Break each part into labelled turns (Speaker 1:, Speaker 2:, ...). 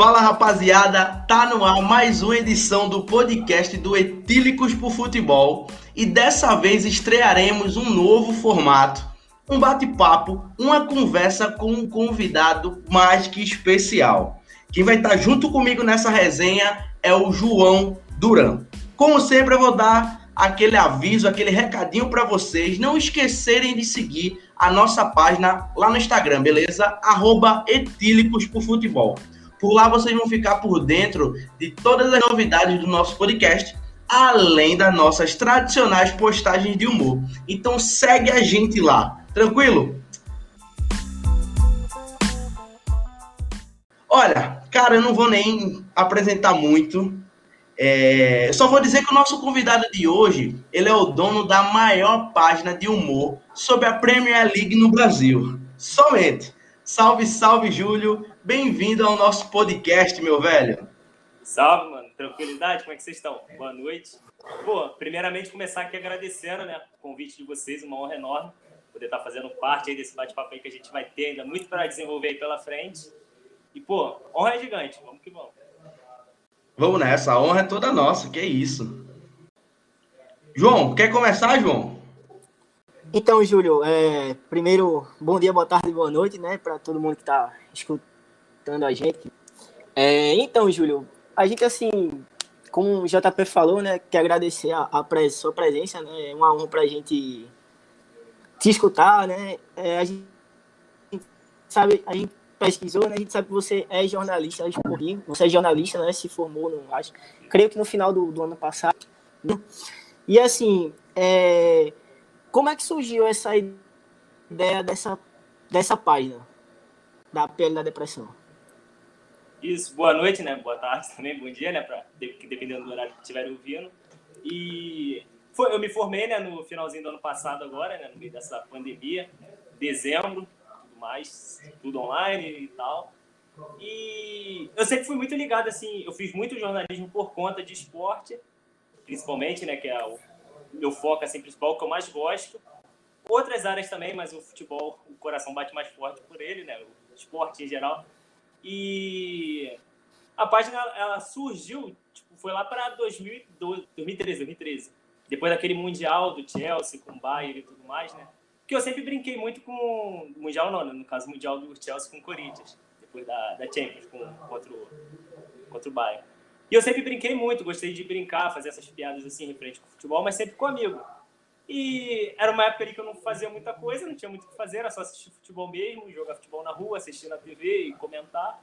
Speaker 1: Fala rapaziada, tá no ar mais uma edição do podcast do Etílicos por Futebol e dessa vez estrearemos um novo formato, um bate-papo, uma conversa com um convidado mais que especial. Quem vai estar junto comigo nessa resenha é o João Duran. Como sempre, eu vou dar aquele aviso, aquele recadinho para vocês não esquecerem de seguir a nossa página lá no Instagram, beleza? Arroba Etílicos por Futebol. Por lá vocês vão ficar por dentro de todas as novidades do nosso podcast, além das nossas tradicionais postagens de humor. Então segue a gente lá, tranquilo? Olha, cara, eu não vou nem apresentar muito. É, só vou dizer que o nosso convidado de hoje, ele é o dono da maior página de humor sobre a Premier League no Brasil. Somente. Salve, salve, Júlio. Bem-vindo ao nosso podcast, meu velho.
Speaker 2: Salve, mano. Tranquilidade? Como é que vocês estão? Boa noite. Pô, primeiramente começar aqui agradecendo, né, o convite de vocês, uma honra enorme poder estar fazendo parte aí desse bate-papo aí que a gente vai ter ainda muito para desenvolver aí pela frente. E, pô, honra é gigante. Vamos que vamos.
Speaker 1: Vamos nessa, a honra é toda nossa, que é isso. João, quer começar, João?
Speaker 3: Então, Júlio, é, primeiro, bom dia, boa tarde, boa noite, né, para todo mundo que está escutando a gente. É, então, Júlio, a gente, assim, como o JP falou, né, quer agradecer a, a sua presença, né, é uma honra para a gente te escutar, né, é, a gente sabe, a gente pesquisou, né, a gente sabe que você é jornalista você é jornalista, né, se formou, não acho, creio que no final do, do ano passado, né? e assim, é como é que surgiu essa ideia dessa, dessa página da pele da depressão?
Speaker 2: Isso, boa noite, né? Boa tarde também, bom dia, né? Pra, dependendo do horário que estiverem ouvindo. E foi, eu me formei né, no finalzinho do ano passado agora, né, no meio dessa pandemia, dezembro, tudo mais, tudo online e tal. E eu sempre fui muito ligado, assim, eu fiz muito jornalismo por conta de esporte, principalmente, né, que é o meu foco assim, principal, que eu mais gosto. Outras áreas também, mas o futebol, o coração bate mais forte por ele, né? O esporte em geral. E a página ela surgiu, tipo, foi lá para 2013, 2013. Depois daquele mundial do Chelsea com o Bayern e tudo mais, né? Que eu sempre brinquei muito com mundial não, né? no caso mundial do Chelsea com o Corinthians, depois da, da Champions com contra o, contra o Bayern. E eu sempre brinquei muito, gostei de brincar, fazer essas piadas assim, referente com o futebol, mas sempre com amigo. E era uma época ali que eu não fazia muita coisa, não tinha muito o que fazer, era só assistir futebol mesmo, jogar futebol na rua, assistir na TV e comentar.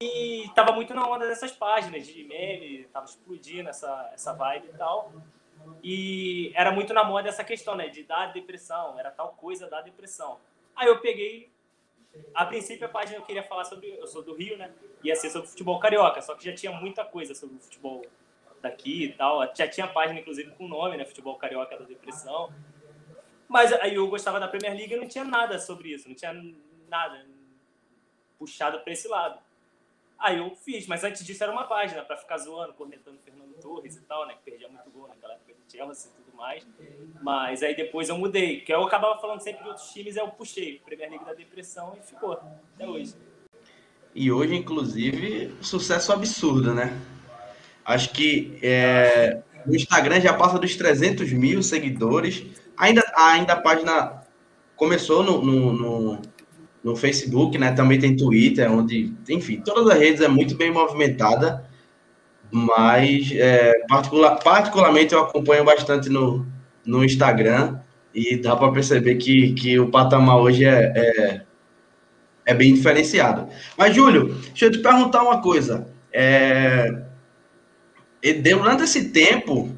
Speaker 2: E tava muito na onda dessas páginas de meme, tava explodindo essa, essa vibe e tal. E era muito na moda essa questão, né, de dar depressão, era tal coisa da depressão. Aí eu peguei a princípio, a página eu queria falar sobre. Eu sou do Rio, né? Ia ser sobre futebol carioca, só que já tinha muita coisa sobre o futebol daqui e tal. Já tinha página, inclusive, com nome, né? Futebol carioca da depressão. Mas aí eu gostava da Premier League e não tinha nada sobre isso, não tinha nada puxado para esse lado. Aí eu fiz, mas antes disso era uma página para ficar zoando, cornetando Fernando Torres e tal, né? Que perdia muito gol naquela época de Chelsea e tudo mais. Mas aí depois eu mudei, que eu acabava falando sempre de outros times, aí eu puxei Premier League da depressão e ficou até hoje.
Speaker 1: E hoje, inclusive, sucesso absurdo, né? Acho que é, o Instagram já passa dos 300 mil seguidores. Ainda, ainda a página começou no, no, no no Facebook, né? Também tem Twitter, onde, enfim, todas as redes é muito bem movimentada, mas é, particular, particularmente eu acompanho bastante no, no Instagram e dá para perceber que, que o patamar hoje é, é, é, bem diferenciado. Mas, Júlio, deixa eu te perguntar uma coisa. É, durante esse tempo,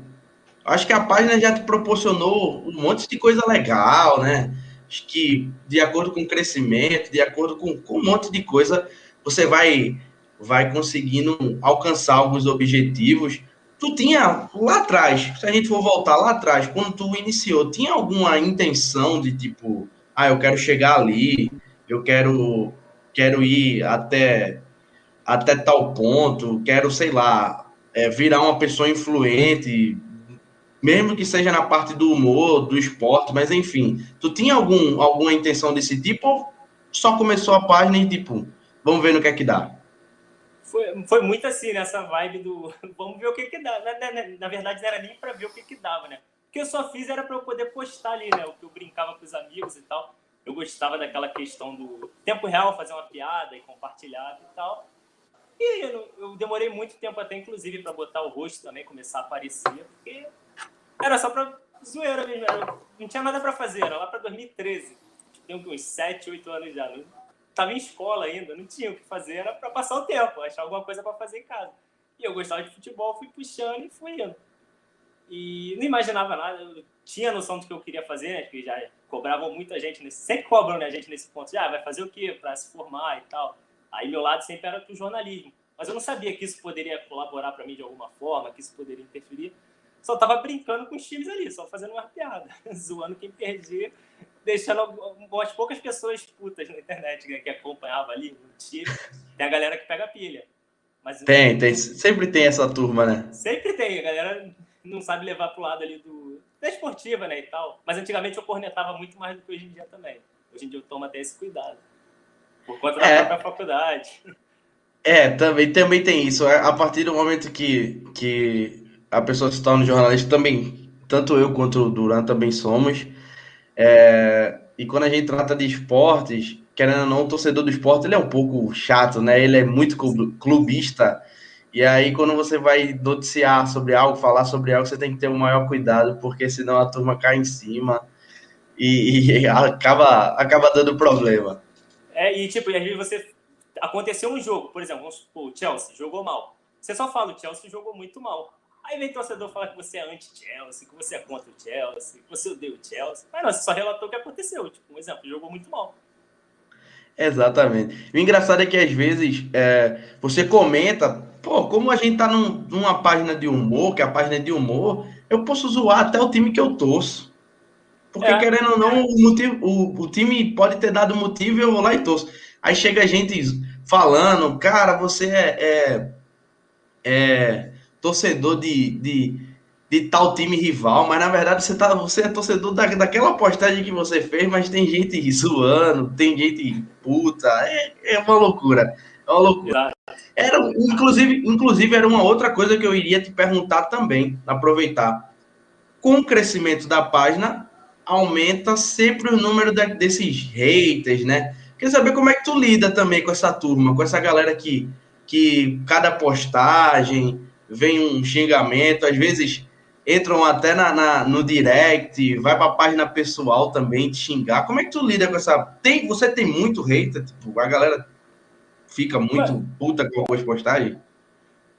Speaker 1: acho que a página já te proporcionou um monte de coisa legal, né? que, de acordo com o crescimento, de acordo com, com um monte de coisa, você vai, vai conseguindo alcançar alguns objetivos. Tu tinha lá atrás, se a gente for voltar lá atrás, quando tu iniciou, tinha alguma intenção de tipo, ah, eu quero chegar ali, eu quero, quero ir até, até tal ponto, quero, sei lá, é, virar uma pessoa influente, mesmo que seja na parte do humor, do esporte, mas enfim, tu tinha algum, alguma intenção desse tipo ou só começou a página e tipo, vamos ver no que é que dá?
Speaker 2: Foi, foi muito assim, nessa vibe do vamos ver o que que dá. Na, na, na verdade, não era nem para ver o que que dava, né? O que eu só fiz era para eu poder postar ali, né? O que eu brincava com os amigos e tal. Eu gostava daquela questão do tempo real, fazer uma piada e compartilhar e tal. E eu, eu demorei muito tempo até, inclusive, para botar o rosto também, começar a aparecer, porque era só para zoeira mesmo. Era, não tinha nada para fazer, era lá para 2013. Tenho uns 7, 8 anos já. Não, tava em escola ainda, não tinha o que fazer, era para passar o tempo, achar alguma coisa para fazer em casa. E eu gostava de futebol, fui puxando e fui indo. E não imaginava nada, eu tinha noção do que eu queria fazer, né? Porque já cobravam muita gente nesse. Sempre cobram né, a gente nesse ponto. Já ah, vai fazer o quê para se formar e tal. Aí meu lado sempre era o jornalismo. Mas eu não sabia que isso poderia colaborar para mim de alguma forma, que isso poderia interferir. Só tava brincando com os times ali, só fazendo uma piada, zoando quem perdia, deixando umas poucas pessoas putas na internet né, que acompanhava ali o time. Tem a galera que pega pilha.
Speaker 1: Mas, tem, tem, sempre tem essa turma, né?
Speaker 2: Sempre tem, a galera não sabe levar pro lado ali do, da esportiva, né, e tal. Mas antigamente eu cornetava muito mais do que hoje em dia também. Hoje em dia eu tomo até esse cuidado. Por conta da é. própria faculdade.
Speaker 1: É, também, também tem isso. É, a partir do momento que, que a pessoa se torna jornalista, também, tanto eu quanto o Duran também somos. É, e quando a gente trata de esportes, querendo ou não, o torcedor do esporte ele é um pouco chato, né? Ele é muito clubista. E aí, quando você vai noticiar sobre algo, falar sobre algo, você tem que ter o um maior cuidado, porque senão a turma cai em cima e, e acaba, acaba dando problema.
Speaker 2: É, e tipo, às vezes você. Aconteceu um jogo, por exemplo, vamos supor, o Chelsea jogou mal. Você só fala, o Chelsea jogou muito mal. Aí vem torcedor falar que você é anti-Chelsea, que você é contra o Chelsea, que você odeia o Chelsea. Mas não, você só relatou o que aconteceu. Tipo, um exemplo, jogou muito mal.
Speaker 1: Exatamente. O engraçado é que às vezes é, você comenta, pô, como a gente tá num, numa página de humor, que é a página de humor, eu posso zoar até o time que eu torço. Porque, é. querendo ou não, o, motivo, o, o time pode ter dado motivo e eu vou lá e torço. Aí chega gente falando, cara, você é, é, é torcedor de, de, de, tal time rival, mas na verdade você, tá, você é torcedor da, daquela postagem que você fez, mas tem gente zoando, tem gente puta, é, é uma loucura. É uma loucura. Era, inclusive, inclusive, era uma outra coisa que eu iria te perguntar também, aproveitar. Com o crescimento da página, aumenta sempre o número de, desses haters, né? Quer saber como é que tu lida também com essa turma, com essa galera que, que cada postagem vem um xingamento, às vezes entram até na, na no direct, vai para a página pessoal também te xingar. Como é que tu lida com essa. Tem, você tem muito hater? Tipo, a galera fica muito puta com as postagens?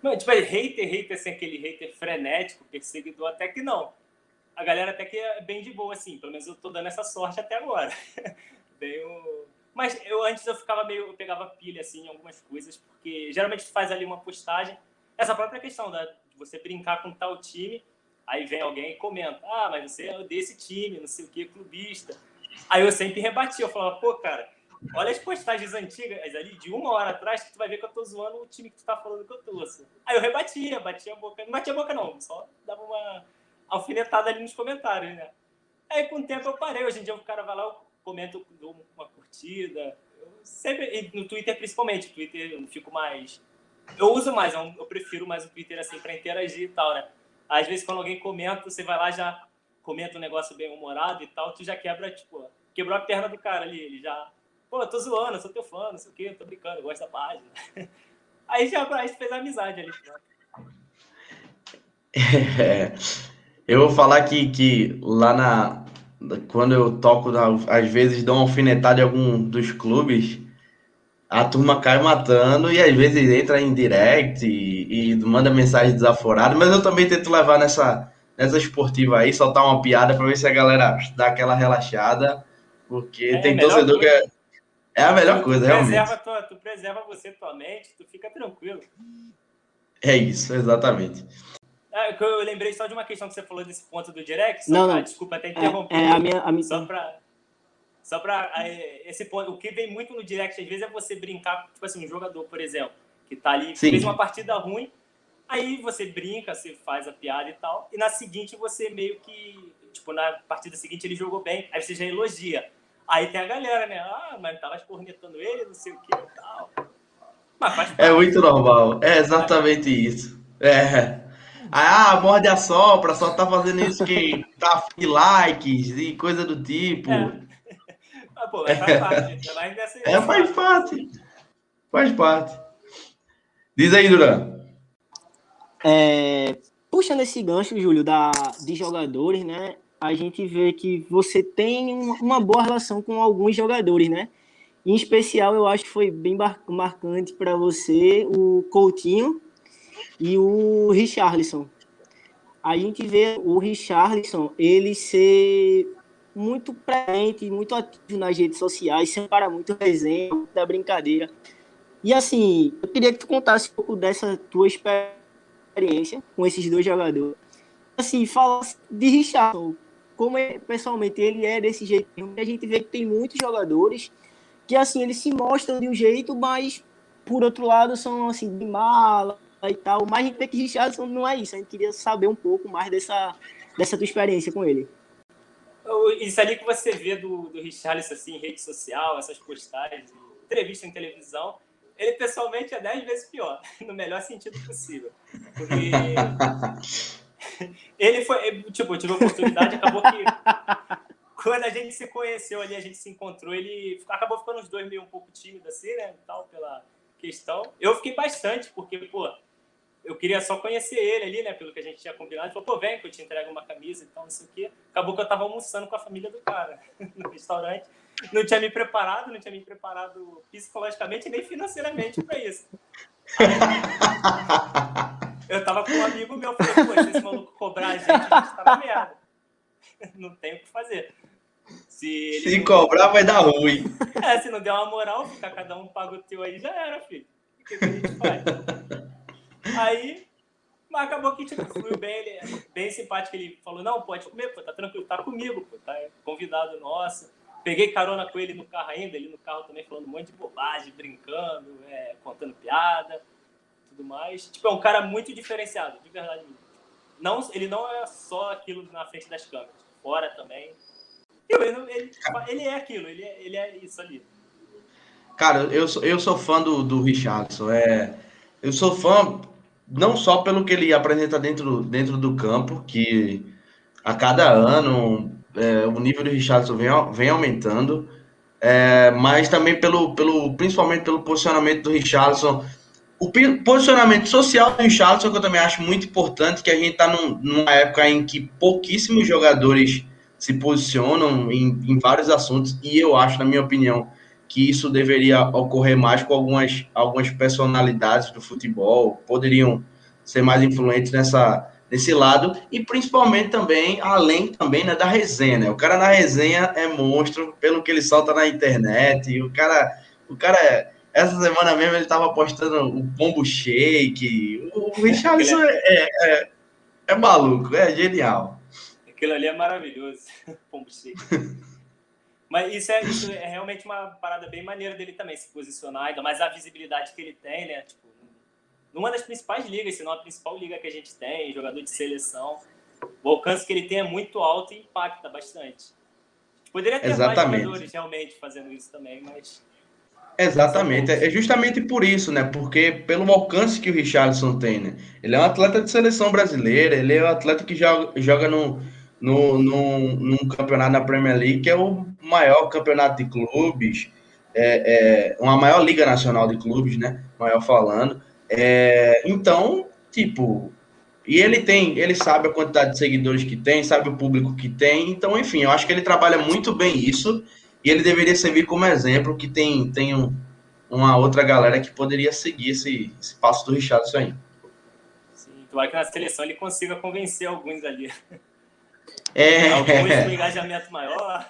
Speaker 2: Não, tipo, é hater, hater, assim, aquele hater frenético, perseguidor, até que não a galera até que é bem de boa, assim. Pelo menos eu tô dando essa sorte até agora. Venho... Mas eu antes eu ficava meio. Eu pegava pilha, assim, em algumas coisas, porque geralmente tu faz ali uma postagem. Essa própria questão da, você brincar com tal time, aí vem alguém e comenta: Ah, mas você é desse time, não sei o que, clubista. Aí eu sempre rebatia, eu falava: Pô, cara, olha as postagens antigas ali, de uma hora atrás, que tu vai ver que eu tô zoando o time que tu tá falando que eu torço. Aí eu rebatia, batia a boca. Não batia a boca, não, só dava uma alfinetada ali nos comentários, né? Aí com o tempo eu parei. Hoje em dia o cara vai lá, eu comento, dou uma curtida. Eu sempre, no Twitter principalmente, no Twitter eu fico mais. Eu uso mais, eu prefiro mais o Twitter assim para interagir e tal, né? Às vezes quando alguém comenta, você vai lá já comenta um negócio bem humorado e tal, tu já quebra, tipo, quebrou a perna do cara ali, ele já, pô, eu tô zoando, eu sou teu fã, não sei o quê, tô brincando, eu gosto da página. Aí já a gente fez amizade ali.
Speaker 1: É, eu vou falar que, que lá na. Quando eu toco, às vezes dou uma alfinetada em algum dos clubes, a turma cai matando e às vezes entra em direct e, e manda mensagem desaforada, mas eu também tento levar nessa, nessa esportiva aí, soltar uma piada para ver se a galera dá aquela relaxada, porque é, tem torcedor coisa. que é, é a melhor
Speaker 2: tu
Speaker 1: coisa,
Speaker 2: preserva realmente. Tua, tu preserva você, tua mente, tu fica tranquilo.
Speaker 1: É isso, exatamente.
Speaker 2: Ah, eu lembrei só de uma questão que você falou desse ponto do direct.
Speaker 3: Não, não.
Speaker 2: desculpa até interromper.
Speaker 3: É, é a minha, a minha...
Speaker 2: Só para só para esse ponto, o que vem muito no direct às vezes é você brincar, tipo assim, um jogador, por exemplo, que tá ali, Sim. fez uma partida ruim, aí você brinca, você faz a piada e tal, e na seguinte você meio que, tipo, na partida seguinte ele jogou bem, aí você já elogia. Aí tem a galera, né? Ah, mas tava cornetando ele, não sei o que e tal.
Speaker 1: É muito normal. É exatamente isso. É. Ah, morde a sopra, só tá fazendo isso que tá de likes e coisa do tipo. É. Ah, pô, faz parte. É, é, faz parte. Faz parte. Diz aí, Duran.
Speaker 3: É, puxando esse gancho, Júlio, da, de jogadores, né? A gente vê que você tem uma boa relação com alguns jogadores, né? Em especial, eu acho que foi bem marcante para você o Coutinho e o Richarlison. A gente vê o Richarlison ele ser muito presente, muito ativo nas redes sociais, sem parar muito resenha, da brincadeira. E assim, eu queria que tu contasse um pouco dessa tua experiência com esses dois jogadores. Assim, fala de Richardson, como é, pessoalmente ele é desse jeito. A gente vê que tem muitos jogadores que assim, eles se mostram de um jeito, mas por outro lado são assim, de mala e tal. Mas a gente vê que Richardson não é isso. A gente queria saber um pouco mais dessa, dessa tua experiência com ele.
Speaker 2: Isso ali que você vê do, do Richarlison assim, em rede social, essas postagens, entrevista em televisão, ele pessoalmente é dez vezes pior, no melhor sentido possível. Porque ele foi, tipo, eu tive a oportunidade, acabou que quando a gente se conheceu ali, a gente se encontrou, ele acabou ficando os dois meio um pouco tímido assim, né, tal, pela questão. Eu fiquei bastante, porque, pô, eu queria só conhecer ele ali, né, pelo que a gente tinha combinado. Ele falou, pô, vem que eu te entrego uma camisa e tal, não sei o quê. Acabou que eu tava almoçando com a família do cara no restaurante não tinha me preparado, não tinha me preparado psicologicamente nem financeiramente para isso. eu tava com um amigo meu, falei, pô, se esse maluco cobrar a gente, a gente tá na merda. Não tem o que fazer.
Speaker 1: Se, se cobrar, vai dar ruim.
Speaker 2: É, se não der uma moral, ficar cada um paga o teu aí, já era, filho. O que, que a gente faz? Aí, mas acabou que tipo, fluiu bem, ele é bem simpático. Ele falou: Não, pode comer, pô, tá tranquilo, tá comigo, pô, tá convidado nosso. Peguei carona com ele no carro ainda, ele no carro também falando um monte de bobagem, brincando, é, contando piada, tudo mais. Tipo, é um cara muito diferenciado, de verdade mesmo. Não, ele não é só aquilo na frente das câmeras, fora também. Ele, ele, ele é aquilo, ele é, ele é isso ali.
Speaker 1: Cara, eu sou, eu sou fã do, do Richardson. É, eu sou fã não só pelo que ele apresenta dentro, dentro do campo, que a cada ano é, o nível do Richardson vem, vem aumentando, é, mas também pelo, pelo, principalmente pelo posicionamento do Richardson. O posicionamento social do Richardson, que eu também acho muito importante, que a gente está num, numa época em que pouquíssimos jogadores se posicionam em, em vários assuntos, e eu acho, na minha opinião, que isso deveria ocorrer mais com algumas, algumas personalidades do futebol, poderiam ser mais influentes nessa, desse lado e principalmente também além também né, da resenha né? o cara na resenha é monstro pelo que ele solta na internet o cara o cara essa semana mesmo ele tava postando o pombo shake o Richardson é, é, é, é maluco é genial
Speaker 2: aquilo ali é maravilhoso pombo shake mas isso é, isso é realmente uma parada bem maneira dele também se posicionar ainda mais a visibilidade que ele tem né tipo numa das principais ligas, se não a principal liga que a gente tem, jogador de seleção. O alcance que ele tem é muito alto e impacta bastante. Poderia ter Exatamente. mais jogadores realmente fazendo isso também, mas.
Speaker 1: Exatamente, é justamente por isso, né? Porque pelo alcance que o Richardson tem, né? Ele é um atleta de seleção brasileira, ele é um atleta que joga, joga no, no, no, num campeonato na Premier League, que é o maior campeonato de clubes, é, é uma maior liga nacional de clubes, né? Maior falando. É, então, tipo, e ele tem, ele sabe a quantidade de seguidores que tem, sabe o público que tem, então, enfim, eu acho que ele trabalha muito bem isso e ele deveria servir como exemplo que tem, tem um, uma outra galera que poderia seguir esse, esse passo do Richardson aí.
Speaker 2: Sim, tomara que na seleção ele consiga convencer alguns ali.
Speaker 1: É.
Speaker 2: Alguns com engajamento maior.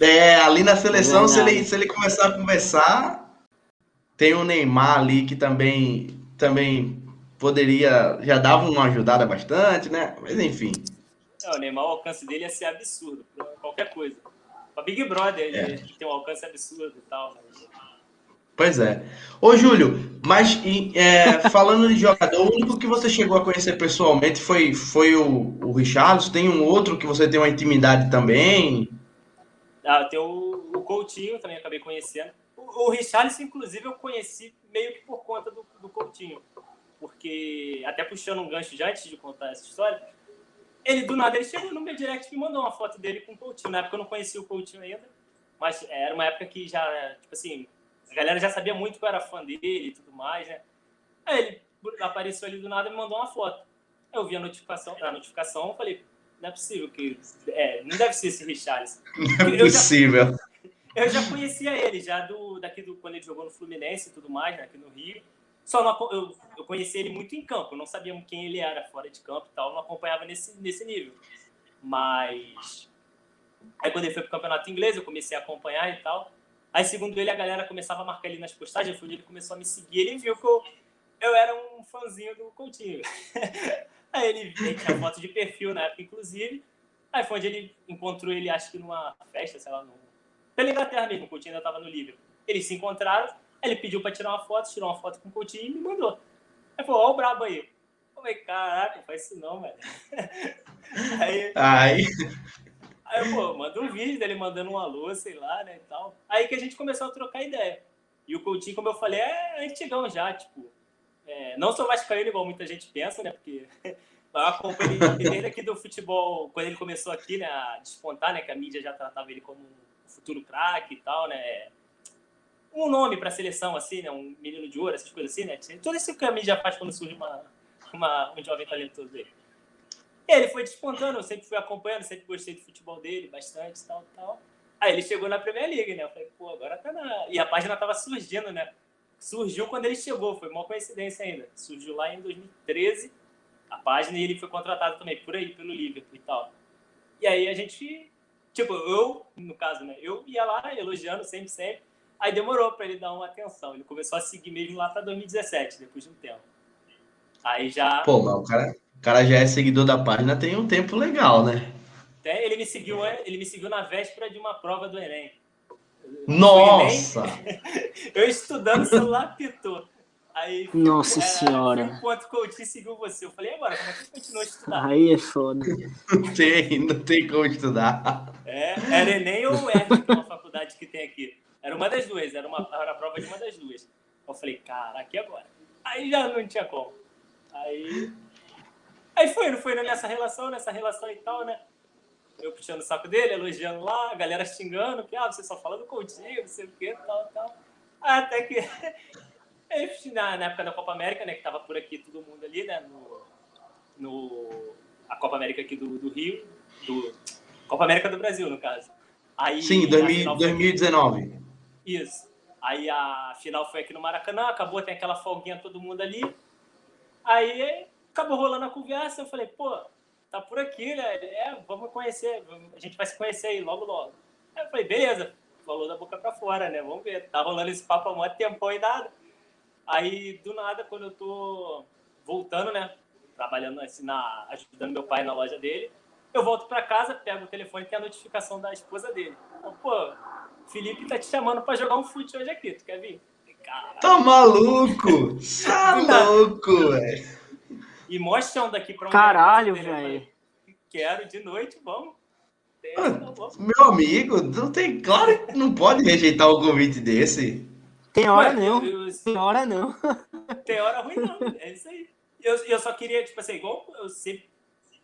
Speaker 1: É, ali na seleção, se ele, se ele começar a conversar, tem o Neymar ali que também, também poderia, já dava uma ajudada bastante, né? Mas enfim.
Speaker 2: É, o Neymar, o alcance dele ia ser absurdo, qualquer coisa. Pra Big Brother, ele é. tem um alcance absurdo e tal. Mas...
Speaker 1: Pois é. Ô, Júlio, mas é, falando de jogador, o único que você chegou a conhecer pessoalmente foi, foi o, o Richarlison? Tem um outro que você tem uma intimidade também?
Speaker 2: Ah, tem o, o Coutinho, também acabei conhecendo O, o Richarlison, inclusive, eu conheci meio que por conta do, do Coutinho. Porque, até puxando um gancho já antes de contar essa história, ele do nada ele chegou no meu direct e me mandou uma foto dele com o Coutinho. Na época eu não conhecia o Coutinho ainda, mas era uma época que já, tipo assim, a galera já sabia muito que eu era fã dele e tudo mais, né? Aí ele apareceu ali do nada e me mandou uma foto. Eu vi a notificação, a notificação, falei, não é possível que. É, não deve ser esse Richarlison.
Speaker 1: Não é possível.
Speaker 2: Eu já, eu já conhecia ele, já do, daqui do, quando ele jogou no Fluminense e tudo mais, né, aqui no Rio. Só não, eu, eu conheci ele muito em campo, não sabia quem ele era fora de campo e tal, não acompanhava nesse, nesse nível. Mas. Aí quando ele foi pro campeonato inglês, eu comecei a acompanhar e tal. Aí, segundo ele, a galera começava a marcar ele nas postagens, foi onde ele começou a me seguir. Ele viu que eu, eu era um fãzinho do Coutinho. Aí ele, ele tinha foto de perfil na época, inclusive. Aí foi onde ele encontrou ele, acho que numa festa, sei lá, no... pela Inglaterra mesmo, o Coutinho ainda estava no Liverpool. Eles se encontraram, ele pediu para tirar uma foto, tirou uma foto com o Coutinho e me mandou. Aí falou, ó o brabo aí. Eu falei, caraca, faz isso não, velho.
Speaker 1: Aí, aí.
Speaker 2: aí pô, manda um vídeo dele mandando um alô, sei lá, né, e tal. Aí que a gente começou a trocar ideia. E o Coutinho, como eu falei, é antigão já, tipo, é, não sou vascaíno igual muita gente pensa, né? Porque eu acompanhei desde aqui do futebol, quando ele começou aqui, né, a despontar, né? Que a mídia já tratava ele como um futuro craque e tal, né? Um nome para a seleção, assim, né? Um menino de ouro, essas coisas assim, né? Tudo isso que a mídia faz quando surge uma, uma, um jovem talentoso dele. Ele foi despontando, eu sempre fui acompanhando, sempre gostei do futebol dele bastante, tal, tal. Aí ele chegou na Premier League, né? Eu falei, pô, agora tá na. E a página tava surgindo, né? surgiu quando ele chegou, foi uma coincidência ainda. Surgiu lá em 2013 a página e ele foi contratado também por aí, pelo Liverpool e tal. E aí a gente, tipo, eu, no caso, né, eu ia lá elogiando sempre, sempre. Aí demorou para ele dar uma atenção. Ele começou a seguir mesmo lá para 2017, depois de um tempo. Aí já.
Speaker 1: Pô, mas o cara, o cara já é seguidor da página tem um tempo legal, né?
Speaker 2: Até ele me seguiu, ele me seguiu na véspera de uma prova do Enem.
Speaker 1: Nossa!
Speaker 2: eu estudando, o celular pitou. Aí,
Speaker 3: Nossa senhora.
Speaker 2: Enquanto o coach seguiu você, eu falei, agora, como é que continua a estudar?
Speaker 3: Aí é foda.
Speaker 1: Não tem, não tem como estudar.
Speaker 2: É, era Enem ou ERG, que é uma faculdade que tem aqui. Era uma das duas, era, uma, era a prova de uma das duas. Eu falei, caraca, e agora? Aí já não tinha como. Aí. Aí foi, não foi nessa relação, nessa relação e tal, né? eu puxando o saco dele, elogiando lá, a galera xingando, que ah, você só fala do Coutinho, não sei o que, tal, tal. Até que na, na época da Copa América, né, que tava por aqui todo mundo ali, né, no, no a Copa América aqui do, do Rio, do Copa América do Brasil, no caso. Aí,
Speaker 1: Sim, 2000, 2019.
Speaker 2: Isso. Aí a final foi aqui no Maracanã, acabou, tem aquela folguinha todo mundo ali. Aí acabou rolando a conversa, eu falei, pô, tá por aqui, né? É, vamos conhecer, a gente vai se conhecer aí logo, logo. Aí eu falei, beleza, falou da boca pra fora, né? Vamos ver, tá rolando esse papo há muito tempo e nada. Aí, do nada, quando eu tô voltando, né? Trabalhando assim, na, ajudando meu pai na loja dele, eu volto pra casa, pego o telefone e tem a notificação da esposa dele. Então, pô, Felipe tá te chamando pra jogar um fute hoje aqui, tu quer vir?
Speaker 1: Caralho. Tá maluco? Tá louco, velho.
Speaker 2: E mostra um daqui para
Speaker 3: um. Caralho, velho.
Speaker 2: Quero de noite, vamos.
Speaker 1: meu amigo, não tem. Claro que não pode rejeitar um convite desse.
Speaker 3: Tem hora não. Tem hora não.
Speaker 2: Tem hora ruim, não. É isso aí. Eu, eu só queria, tipo assim, igual eu sempre.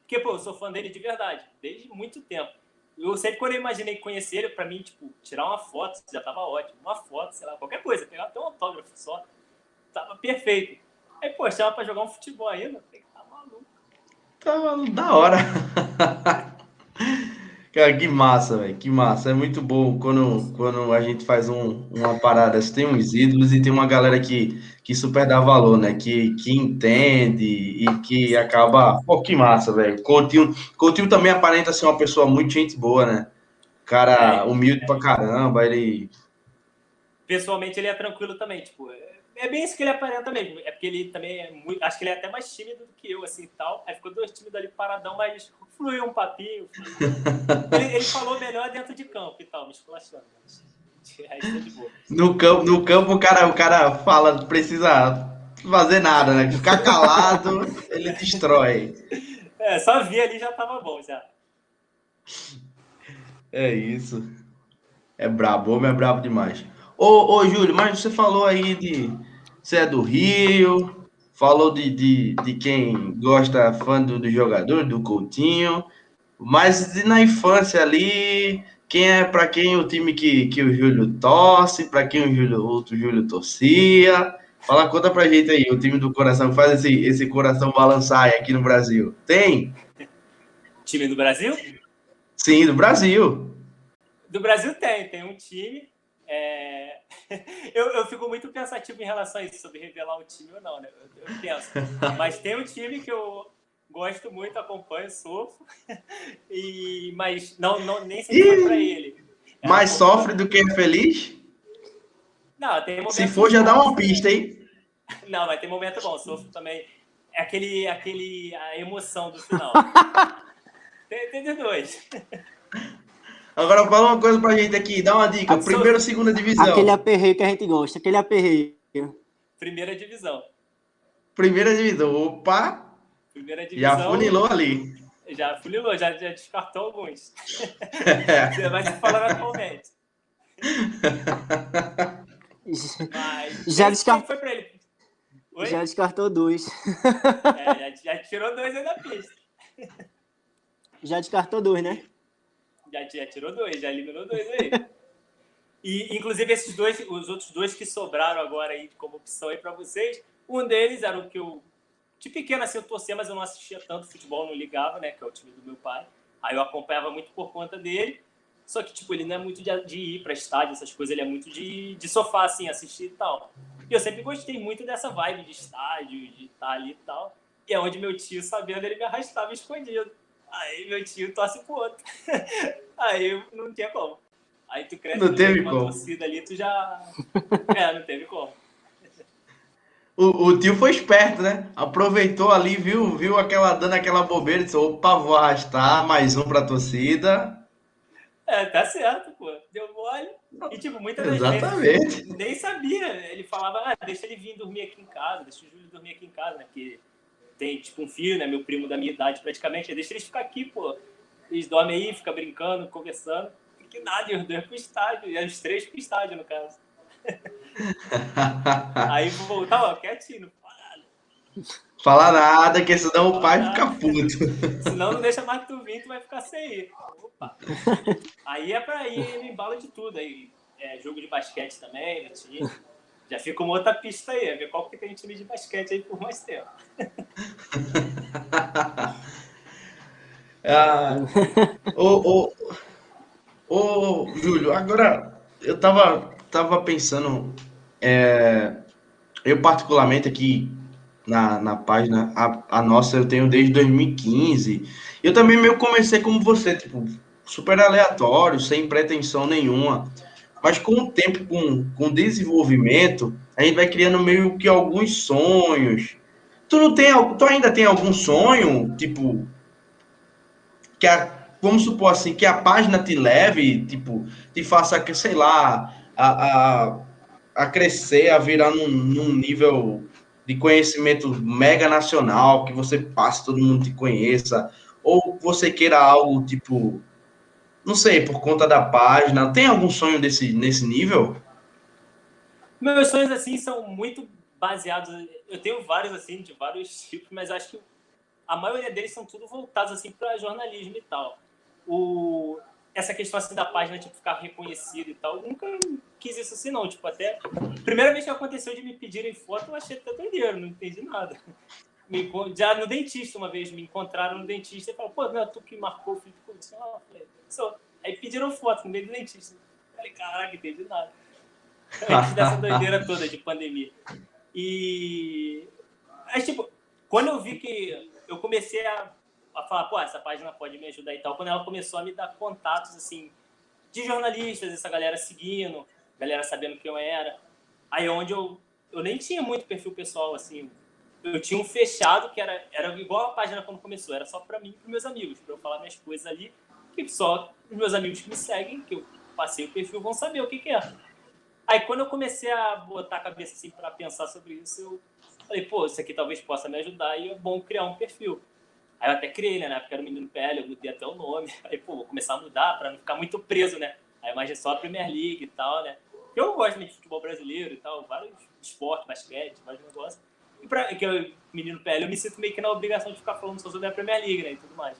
Speaker 2: Porque, pô, eu sou fã dele de verdade, desde muito tempo. Eu sempre, quando eu imaginei conhecer ele, pra mim, tipo, tirar uma foto já tava ótimo. Uma foto, sei lá, qualquer coisa, pegar até um autógrafo só. Tava perfeito. Aí, pô, chama pra jogar um futebol ainda. Tá maluco.
Speaker 1: Tá maluco, da hora. Cara, que massa, velho. Que massa. É muito bom quando, quando a gente faz um, uma parada. Tem uns ídolos e tem uma galera que, que super dá valor, né? Que, que entende e que acaba. Pô, que massa, velho. Coutinho, Coutinho também aparenta ser uma pessoa muito gente boa, né? Cara é, humilde pra caramba. Ele.
Speaker 2: Pessoalmente, ele é tranquilo também. Tipo, é bem isso que ele aparenta mesmo. É porque ele também é muito. Acho que ele é até mais tímido do que eu, assim e tal. Aí ficou dois tímidos ali paradão, mas fluiu um papinho. Fluiu. ele, ele, falou melhor dentro de campo e tal, me esculachando.
Speaker 1: No campo, no campo o, cara, o cara fala, precisa fazer nada, né? Ficar calado, ele destrói.
Speaker 2: É, só vi ali já tava bom já.
Speaker 1: É isso. É brabo, homem é brabo demais. Ô, ô, Júlio, mas você falou aí de. Você é do Rio, falou de, de, de quem gosta, fã do, do jogador, do Coutinho, mas na infância ali, quem é para quem o time que, que o Júlio torce, para quem o Júlio, outro Júlio torcia? Fala, conta pra gente aí, o time do coração, faz esse, esse coração balançar aqui no Brasil. Tem?
Speaker 2: Time do Brasil?
Speaker 1: Sim, do Brasil.
Speaker 2: Do Brasil tem, tem um time. É... Eu, eu fico muito pensativo em relação a isso, sobre revelar o time ou não, né? Eu, eu penso. Mas tem um time que eu gosto muito, acompanho, sofro. E... Mas não, não, nem sempre foi pra ele.
Speaker 1: É mais sofre do que é feliz?
Speaker 2: Não, tem
Speaker 1: Se for, já dá uma pista, hein?
Speaker 2: Não, mas tem momento bom, sofro também. É aquele, aquele, a emoção do final. tem, tem de dois.
Speaker 1: Agora fala uma coisa pra gente aqui, dá uma dica. Primeira ou segunda divisão?
Speaker 3: Aquele aperreio que a gente gosta, aquele aperreio.
Speaker 2: Primeira divisão.
Speaker 1: Primeira divisão. Opa!
Speaker 2: Primeira divisão.
Speaker 1: Já funilou ali.
Speaker 2: Já funilou, já, já descartou alguns. Você vai se falando atualmente.
Speaker 3: Mas, já descartou. Foi pra ele. Oi? Já descartou dois.
Speaker 2: É, já, já tirou dois aí da pista.
Speaker 3: Já descartou dois, né?
Speaker 2: Já, já tirou dois, já eliminou dois aí. E, inclusive, esses dois, os outros dois que sobraram agora aí como opção aí para vocês, um deles era o que eu, de pequeno assim, eu torcia, mas eu não assistia tanto futebol, não ligava, né, que é o time do meu pai. Aí eu acompanhava muito por conta dele. Só que, tipo, ele não é muito de, de ir para estádio, essas coisas, ele é muito de, de sofá, assim, assistir e tal. E eu sempre gostei muito dessa vibe de estádio, de estar ali e tal. E é onde meu tio, sabendo, ele me arrastava escondido. Aí meu tio torce pro outro. Aí não tinha como. Aí tu cresce
Speaker 1: não teve
Speaker 2: uma
Speaker 1: como.
Speaker 2: torcida ali, tu já. É, não teve como.
Speaker 1: O, o, tio foi esperto, né? Aproveitou ali, viu, viu aquela dando aquela bobeira, disse, opa, vou arrastar mais um pra torcida.
Speaker 2: É, tá certo, pô. Deu mole. E, tipo, muitas
Speaker 1: Exatamente.
Speaker 2: vezes nem sabia. Ele falava, ah, deixa ele vir dormir aqui em casa, deixa o Júlio dormir aqui em casa, né? Porque tem, tipo, um filho, né? Meu primo da minha idade, praticamente. Deixa eles ficar aqui, pô. Eles dormem aí, ficam brincando, conversando. Que nada, e os dois pro estádio. E os três pro estádio, no caso. aí voltava quietinho, não fala nada.
Speaker 1: Fala nada, que senão o pai fica puto.
Speaker 2: Senão não deixa mais que tu vir, tu vai ficar sem ir. Opa. Aí é pra ir no embalo de tudo. Aí, é, jogo de basquete também, no time. Já fica uma outra pista aí, ver qual que tem time de basquete aí por mais tempo.
Speaker 1: ah, ô, ô, Júlio, agora eu tava, tava pensando, é, eu particularmente aqui na, na página, a, a nossa eu tenho desde 2015. Eu também meio comecei como você, tipo, super aleatório, sem pretensão nenhuma. Mas com o tempo, com, com desenvolvimento, a gente vai criando meio que alguns sonhos. Tu não tem, tu ainda tem algum sonho, tipo, que a, vamos supor assim, que a página te leve, tipo, te faça, sei lá, a, a, a crescer, a virar num, num nível de conhecimento mega nacional, que você passe, todo mundo te conheça, ou você queira algo tipo, não sei, por conta da página, tem algum sonho desse, nesse nível?
Speaker 2: Meus sonhos, assim, são muito baseados, eu tenho vários, assim, de vários tipos, mas acho que a maioria deles são tudo voltados, assim, para jornalismo e tal. O, essa questão assim da página tipo ficar reconhecida e tal, nunca quis isso assim não, tipo até primeira vez que aconteceu de me pedirem foto, eu achei até doideiro, não entendi nada. Me, já no dentista uma vez me encontraram no dentista e falaram, pô, não tu que marcou o filho de condição? Ah, falei, Aí pediram foto no meio do dentista. Falei, caraca, entendi nada. Antes dessa doideira toda de pandemia. E aí, tipo, quando eu vi que eu comecei a a falar, pô, essa página pode me ajudar e tal, quando ela começou a me dar contatos, assim, de jornalistas, essa galera seguindo, galera sabendo quem eu era. Aí onde eu, eu nem tinha muito perfil pessoal, assim, eu tinha um fechado que era, era igual a página quando começou, era só para mim e para meus amigos, para eu falar minhas coisas ali, que só os meus amigos que me seguem, que eu passei o perfil, vão saber o que, que é. Aí quando eu comecei a botar a cabeça assim para pensar sobre isso, eu falei, pô, isso aqui talvez possa me ajudar e é bom criar um perfil. Aí eu até criei, né? Na época era o Menino PL, eu mudei até o nome. Aí, pô, vou começar a mudar para não ficar muito preso, né? A imagem é só a Premier League e tal, né? Eu gosto de futebol brasileiro e tal, vários esportes, basquete, vários negócios. E pra, que eu, menino PL, eu me sinto meio que na obrigação de ficar falando só sobre a Premier League, né, e tudo mais.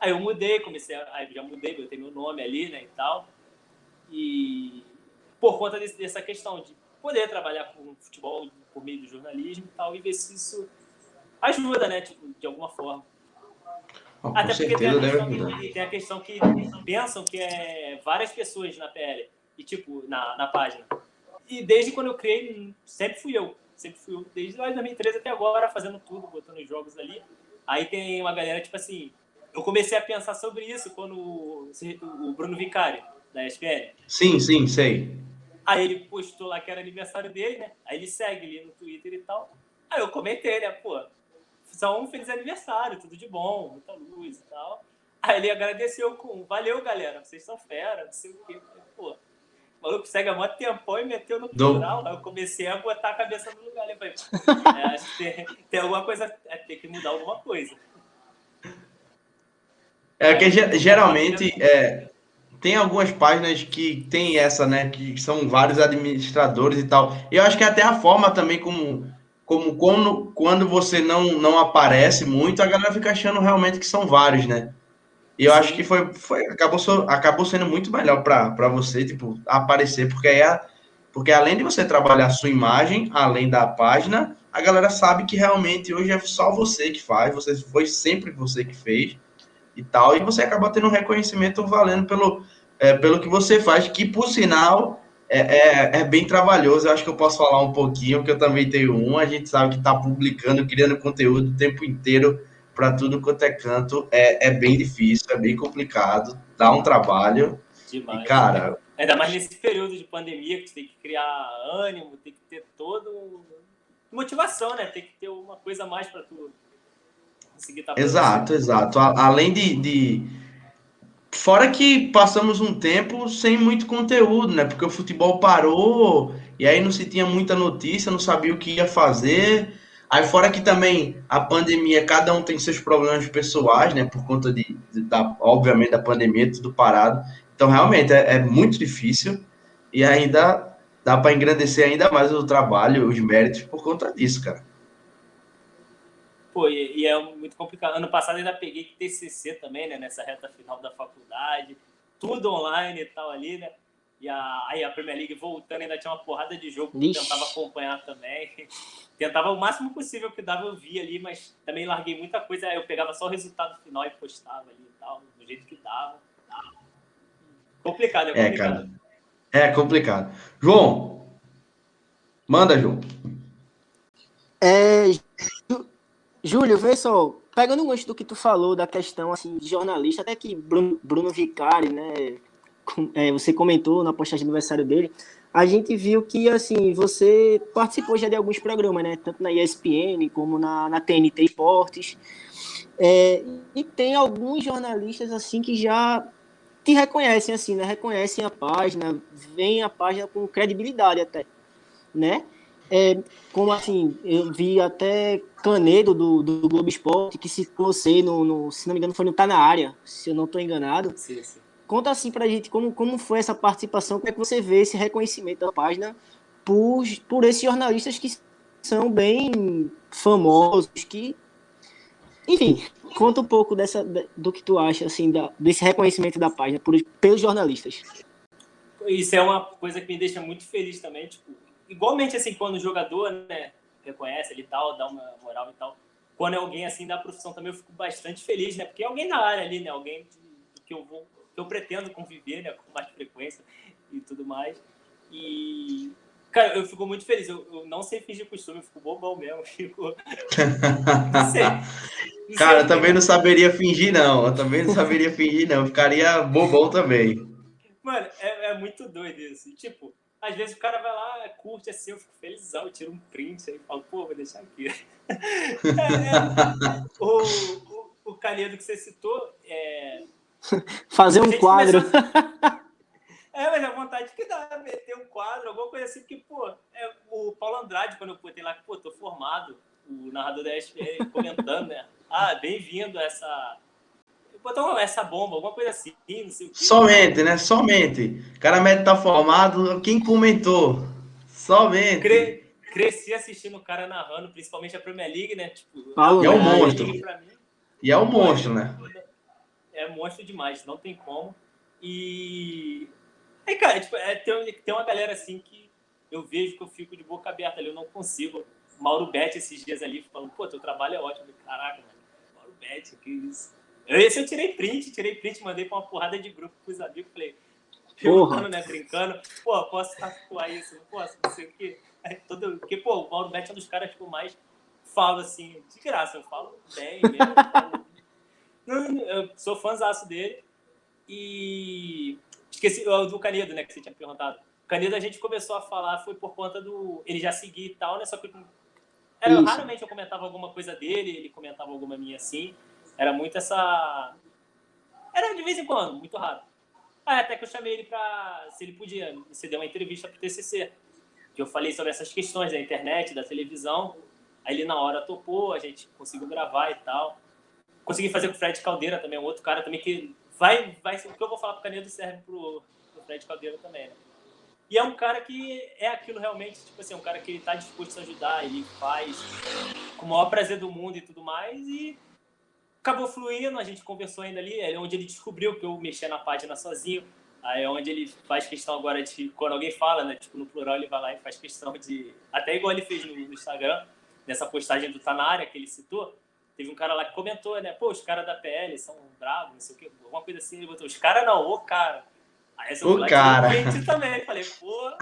Speaker 2: Aí eu mudei, comecei a, aí já mudei, botei meu nome ali, né, e tal. E por conta desse, dessa questão de poder trabalhar com futebol por meio do jornalismo e tal, e ver se isso ajuda, né, tipo, de alguma forma.
Speaker 1: Com
Speaker 2: Até porque tem a, que, tem a questão que pensam que é várias pessoas na PL, e tipo, na, na página. E desde quando eu criei, sempre fui eu. Sempre fui eu, desde lá de 2013 até agora, fazendo tudo, botando os jogos ali. Aí tem uma galera, tipo assim, eu comecei a pensar sobre isso quando o, o Bruno Vicari, da ESPN,
Speaker 1: Sim, sim, sei.
Speaker 2: Aí ele postou lá que era aniversário dele, né? Aí ele segue ali no Twitter e tal. Aí eu comentei, né? Pô, só um feliz aniversário, tudo de bom, muita luz e tal. Aí ele agradeceu com valeu, galera, vocês são fera, não sei o quê. Pô, o maluco segue há muito tempão e meteu no plural. Aí eu comecei a botar a cabeça no lugar. Eu falei, é, acho que tem, tem alguma coisa, é, tem que mudar alguma coisa.
Speaker 1: É que ge- geralmente é, tem algumas páginas que tem essa, né? Que são vários administradores e tal. E eu acho que até a forma também como, como quando, quando você não, não aparece muito, a galera fica achando realmente que são vários, né? E eu acho que foi, foi acabou, acabou sendo muito melhor para você, tipo, aparecer, porque aí a- porque além de você trabalhar a sua imagem, além da página, a galera sabe que realmente hoje é só você que faz, você foi sempre você que fez e tal, e você acaba tendo um reconhecimento valendo pelo, é, pelo que você faz, que por sinal é, é, é bem trabalhoso. Eu acho que eu posso falar um pouquinho, porque eu também tenho um. A gente sabe que está publicando, criando conteúdo o tempo inteiro para tudo quanto é canto. É, é bem difícil, é bem complicado, dá um trabalho.
Speaker 2: Demais.
Speaker 1: E, cara,
Speaker 2: Ainda mais nesse período de pandemia, que você tem que criar ânimo, tem que ter todo. motivação, né? Tem que ter uma coisa a mais para tu conseguir estar
Speaker 1: Exato, exato. A- além de, de- Fora que passamos um tempo sem muito conteúdo, né? Porque o futebol parou e aí não se tinha muita notícia, não sabia o que ia fazer. Aí fora que também a pandemia, cada um tem seus problemas pessoais, né? Por conta de, de- da, obviamente, da pandemia, tudo parado. Então, realmente, é, é muito difícil e ainda dá para engrandecer ainda mais o trabalho, os méritos por conta disso, cara.
Speaker 2: Pô, e, e é muito complicado. Ano passado ainda peguei TCC também, né? Nessa reta final da faculdade. Tudo online e tal ali, né? E a, aí a Premier League voltando, ainda tinha uma porrada de jogo que eu
Speaker 3: Ixi.
Speaker 2: tentava acompanhar também. Tentava o máximo possível que dava, eu via ali, mas também larguei muita coisa. Aí eu pegava só o resultado final e postava ali e tal, do jeito que dava. Complicado, é
Speaker 1: É,
Speaker 2: complicado.
Speaker 1: cara. É complicado. João, manda, João.
Speaker 3: É, Júlio, vê só, pegando o gancho do que tu falou da questão assim, de jornalista, até que Bruno, Bruno Vicari, né, é, você comentou na postagem de aniversário dele, a gente viu que assim, você participou já de alguns programas, né, tanto na ESPN como na, na TNT Esportes, É, e tem alguns jornalistas assim que já te reconhecem assim, né, reconhecem a página, veem a página com credibilidade até, né? É, como assim, eu vi até Canedo do, do Globo Esporte que citou você no, no, se não me engano, foi no Tá na área, se eu não estou enganado.
Speaker 2: Sim, sim.
Speaker 3: Conta assim pra gente como, como foi essa participação, como é que você vê esse reconhecimento da página por, por esses jornalistas que são bem famosos, que. Enfim, conta um pouco dessa, do que tu acha, assim, da, desse reconhecimento da página por, pelos jornalistas.
Speaker 2: Isso é uma coisa que me deixa muito feliz também, tipo, igualmente assim, quando o jogador, né, reconhece ele e tal, dá uma moral e tal, quando é alguém assim da profissão também eu fico bastante feliz, né, porque é alguém da área ali, né, alguém que eu vou, que eu pretendo conviver, né, com mais frequência e tudo mais, e, cara, eu fico muito feliz, eu, eu não sei fingir costume, eu fico bobão mesmo, fico, não sei. Não
Speaker 1: Cara,
Speaker 2: sei
Speaker 1: eu também não saberia fingir, não. Eu também não saberia fingir, não. Eu ficaria bobão também.
Speaker 2: Mano, é, é muito doido isso. Tipo, às vezes o cara vai lá, curte assim, eu fico felizão, eu tiro um print aí e falo, pô, vou deixar aqui. É, é, o, o, o Canedo que você citou, é,
Speaker 3: Fazer um quadro.
Speaker 2: começou- É, mas a vontade que dá, meter um quadro, alguma coisa assim, porque, pô, é, o Paulo Andrade, quando eu botei lá, que, pô, tô formado, o narrador da ESPN comentando, né? Ah, bem-vindo a essa. Botar essa bomba, alguma coisa assim, não sei o quê.
Speaker 1: Somente, né? Somente. O cara mete tá formado, quem comentou? Somente.
Speaker 2: Cre... Cresci assistindo o cara narrando, principalmente a Premier League, né? Tipo,
Speaker 1: e é um monstro. E é um monstro, né?
Speaker 2: É monstro demais, não tem como. E. Aí, cara, tipo, é, tem, tem uma galera assim que eu vejo que eu fico de boca aberta ali, eu não consigo. Mauro Bet esses dias ali falando, pô, teu trabalho é ótimo. Caraca, mano. Mauro Bet, que isso. Esse eu tirei print, tirei print, mandei pra uma porrada de grupo pros amigos, falei, perguntando, né, brincando, pô, posso tatuar isso, não posso, não sei o quê. todo, porque, pô, o Mauro Bet é um dos caras, tipo, mais falo assim, de graça, eu falo bem mesmo. Falo... não, eu sou fãzaço dele. E esqueci do Canedo, né, que você tinha perguntado. O Canedo a gente começou a falar, foi por conta do. Ele já seguia e tal, né? Só que era, raramente eu comentava alguma coisa dele, ele comentava alguma minha assim. Era muito essa. Era de vez em quando, muito raro. Ah, até que eu chamei ele para se ele podia me ceder uma entrevista para o TCC. Que eu falei sobre essas questões da internet, da televisão. Aí ele na hora topou, a gente conseguiu gravar e tal. Consegui fazer com o Fred Caldeira também, um outro cara também que vai. vai o que eu vou falar pro Canedo serve pro, pro Fred Caldeira também, né? E é um cara que é aquilo realmente, tipo assim, um cara que ele tá disposto a ajudar, ele faz com o maior prazer do mundo e tudo mais. E acabou fluindo, a gente conversou ainda ali, é onde ele descobriu que eu mexia na página sozinho. Aí é onde ele faz questão agora de, quando alguém fala, né, tipo, no plural, ele vai lá e faz questão de, até igual ele fez no, no Instagram, nessa postagem do Tá Na Área, que ele citou, teve um cara lá que comentou, né, pô, os caras da PL são bravos, não sei o quê, alguma coisa assim, ele botou, os caras não, o cara.
Speaker 1: Aí essa o cara.
Speaker 2: crente também, falei, pô,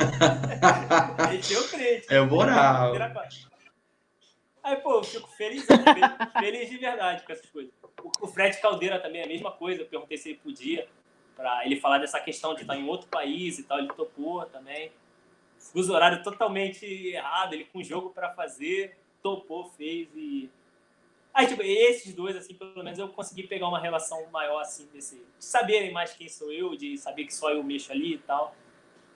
Speaker 2: mexeu o crente.
Speaker 1: É moral.
Speaker 2: Aí, pô, eu fico feliz, feliz de verdade com essas coisas. O, Fred Caldeira também é a mesma coisa, eu perguntei se ele podia, para ele falar dessa questão de estar em outro país e tal, ele topou também. Fuso horário totalmente errado, ele com jogo para fazer, topou, fez e. Aí, tipo, esses dois, assim, pelo menos eu consegui pegar uma relação maior, assim, desse. De saberem mais quem sou eu, de saber que só eu mexo ali e tal,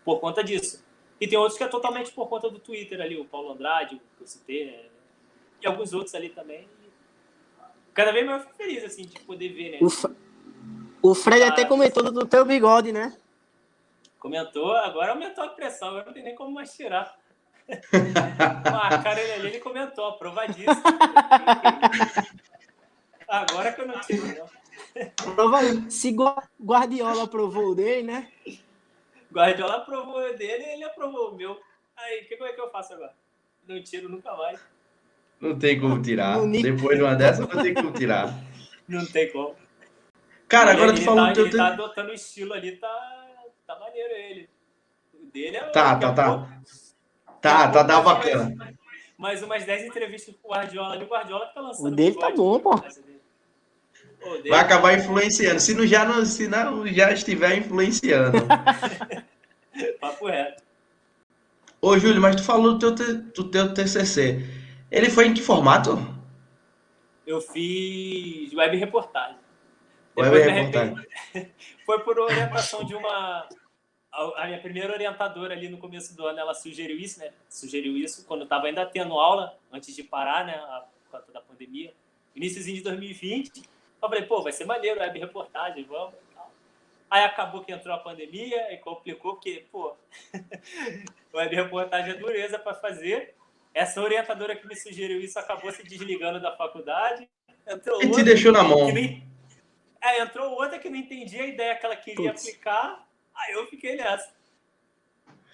Speaker 2: por conta disso. E tem outros que é totalmente por conta do Twitter ali, o Paulo Andrade, que eu citei, né? E alguns outros ali também. Cada vez mais eu fico feliz, assim, de poder ver, né?
Speaker 3: O, o Fred ah, até comentou do teu bigode, né?
Speaker 2: Comentou, agora aumentou a pressão, agora não tem nem como mais tirar. ah, cara, ele ali ele comentou, aprovadíssimo. agora que eu não tiro, não.
Speaker 3: Prova, se Guardiola aprovou o dele, né?
Speaker 2: Guardiola aprovou o dele ele aprovou o meu. Aí, que, como é que eu faço agora? Não tiro nunca mais.
Speaker 1: Não tem como tirar. Depois de uma dessa, não tem como tirar.
Speaker 2: Não tem como.
Speaker 1: Cara, agora ele, tu falou...
Speaker 2: Tá, teu... Ele tá adotando o estilo ali, tá, tá maneiro ele. O dele é...
Speaker 1: Tá, tá, tá. Tá, tá, tá bacana.
Speaker 2: Mais umas 10 entrevistas com o Guardiola ali, o Guardiola tá lançando...
Speaker 3: O dele tá bom, pô.
Speaker 1: Vai acabar influenciando. Se não já, não, se não já estiver influenciando.
Speaker 2: Papo reto.
Speaker 1: Ô, Júlio, mas tu falou do teu, do teu TCC. Ele foi em que formato?
Speaker 2: Eu fiz web reportagem.
Speaker 1: Web reportagem.
Speaker 2: Foi por orientação de uma. A minha primeira orientadora ali no começo do ano, ela sugeriu isso, né? Sugeriu isso quando eu estava ainda tendo aula, antes de parar, né? Por conta da pandemia. Iníciozinho de 2020. Eu falei, pô, vai ser maneiro web reportagem, vamos. Aí acabou que entrou a pandemia e complicou, porque, pô, web reportagem é dureza para fazer. Essa orientadora que me sugeriu isso acabou se desligando da faculdade.
Speaker 1: Entrou e te deixou na mão.
Speaker 2: Nem... É, entrou outra que não entendia a ideia que ela queria Puts. aplicar. Aí eu fiquei nessa.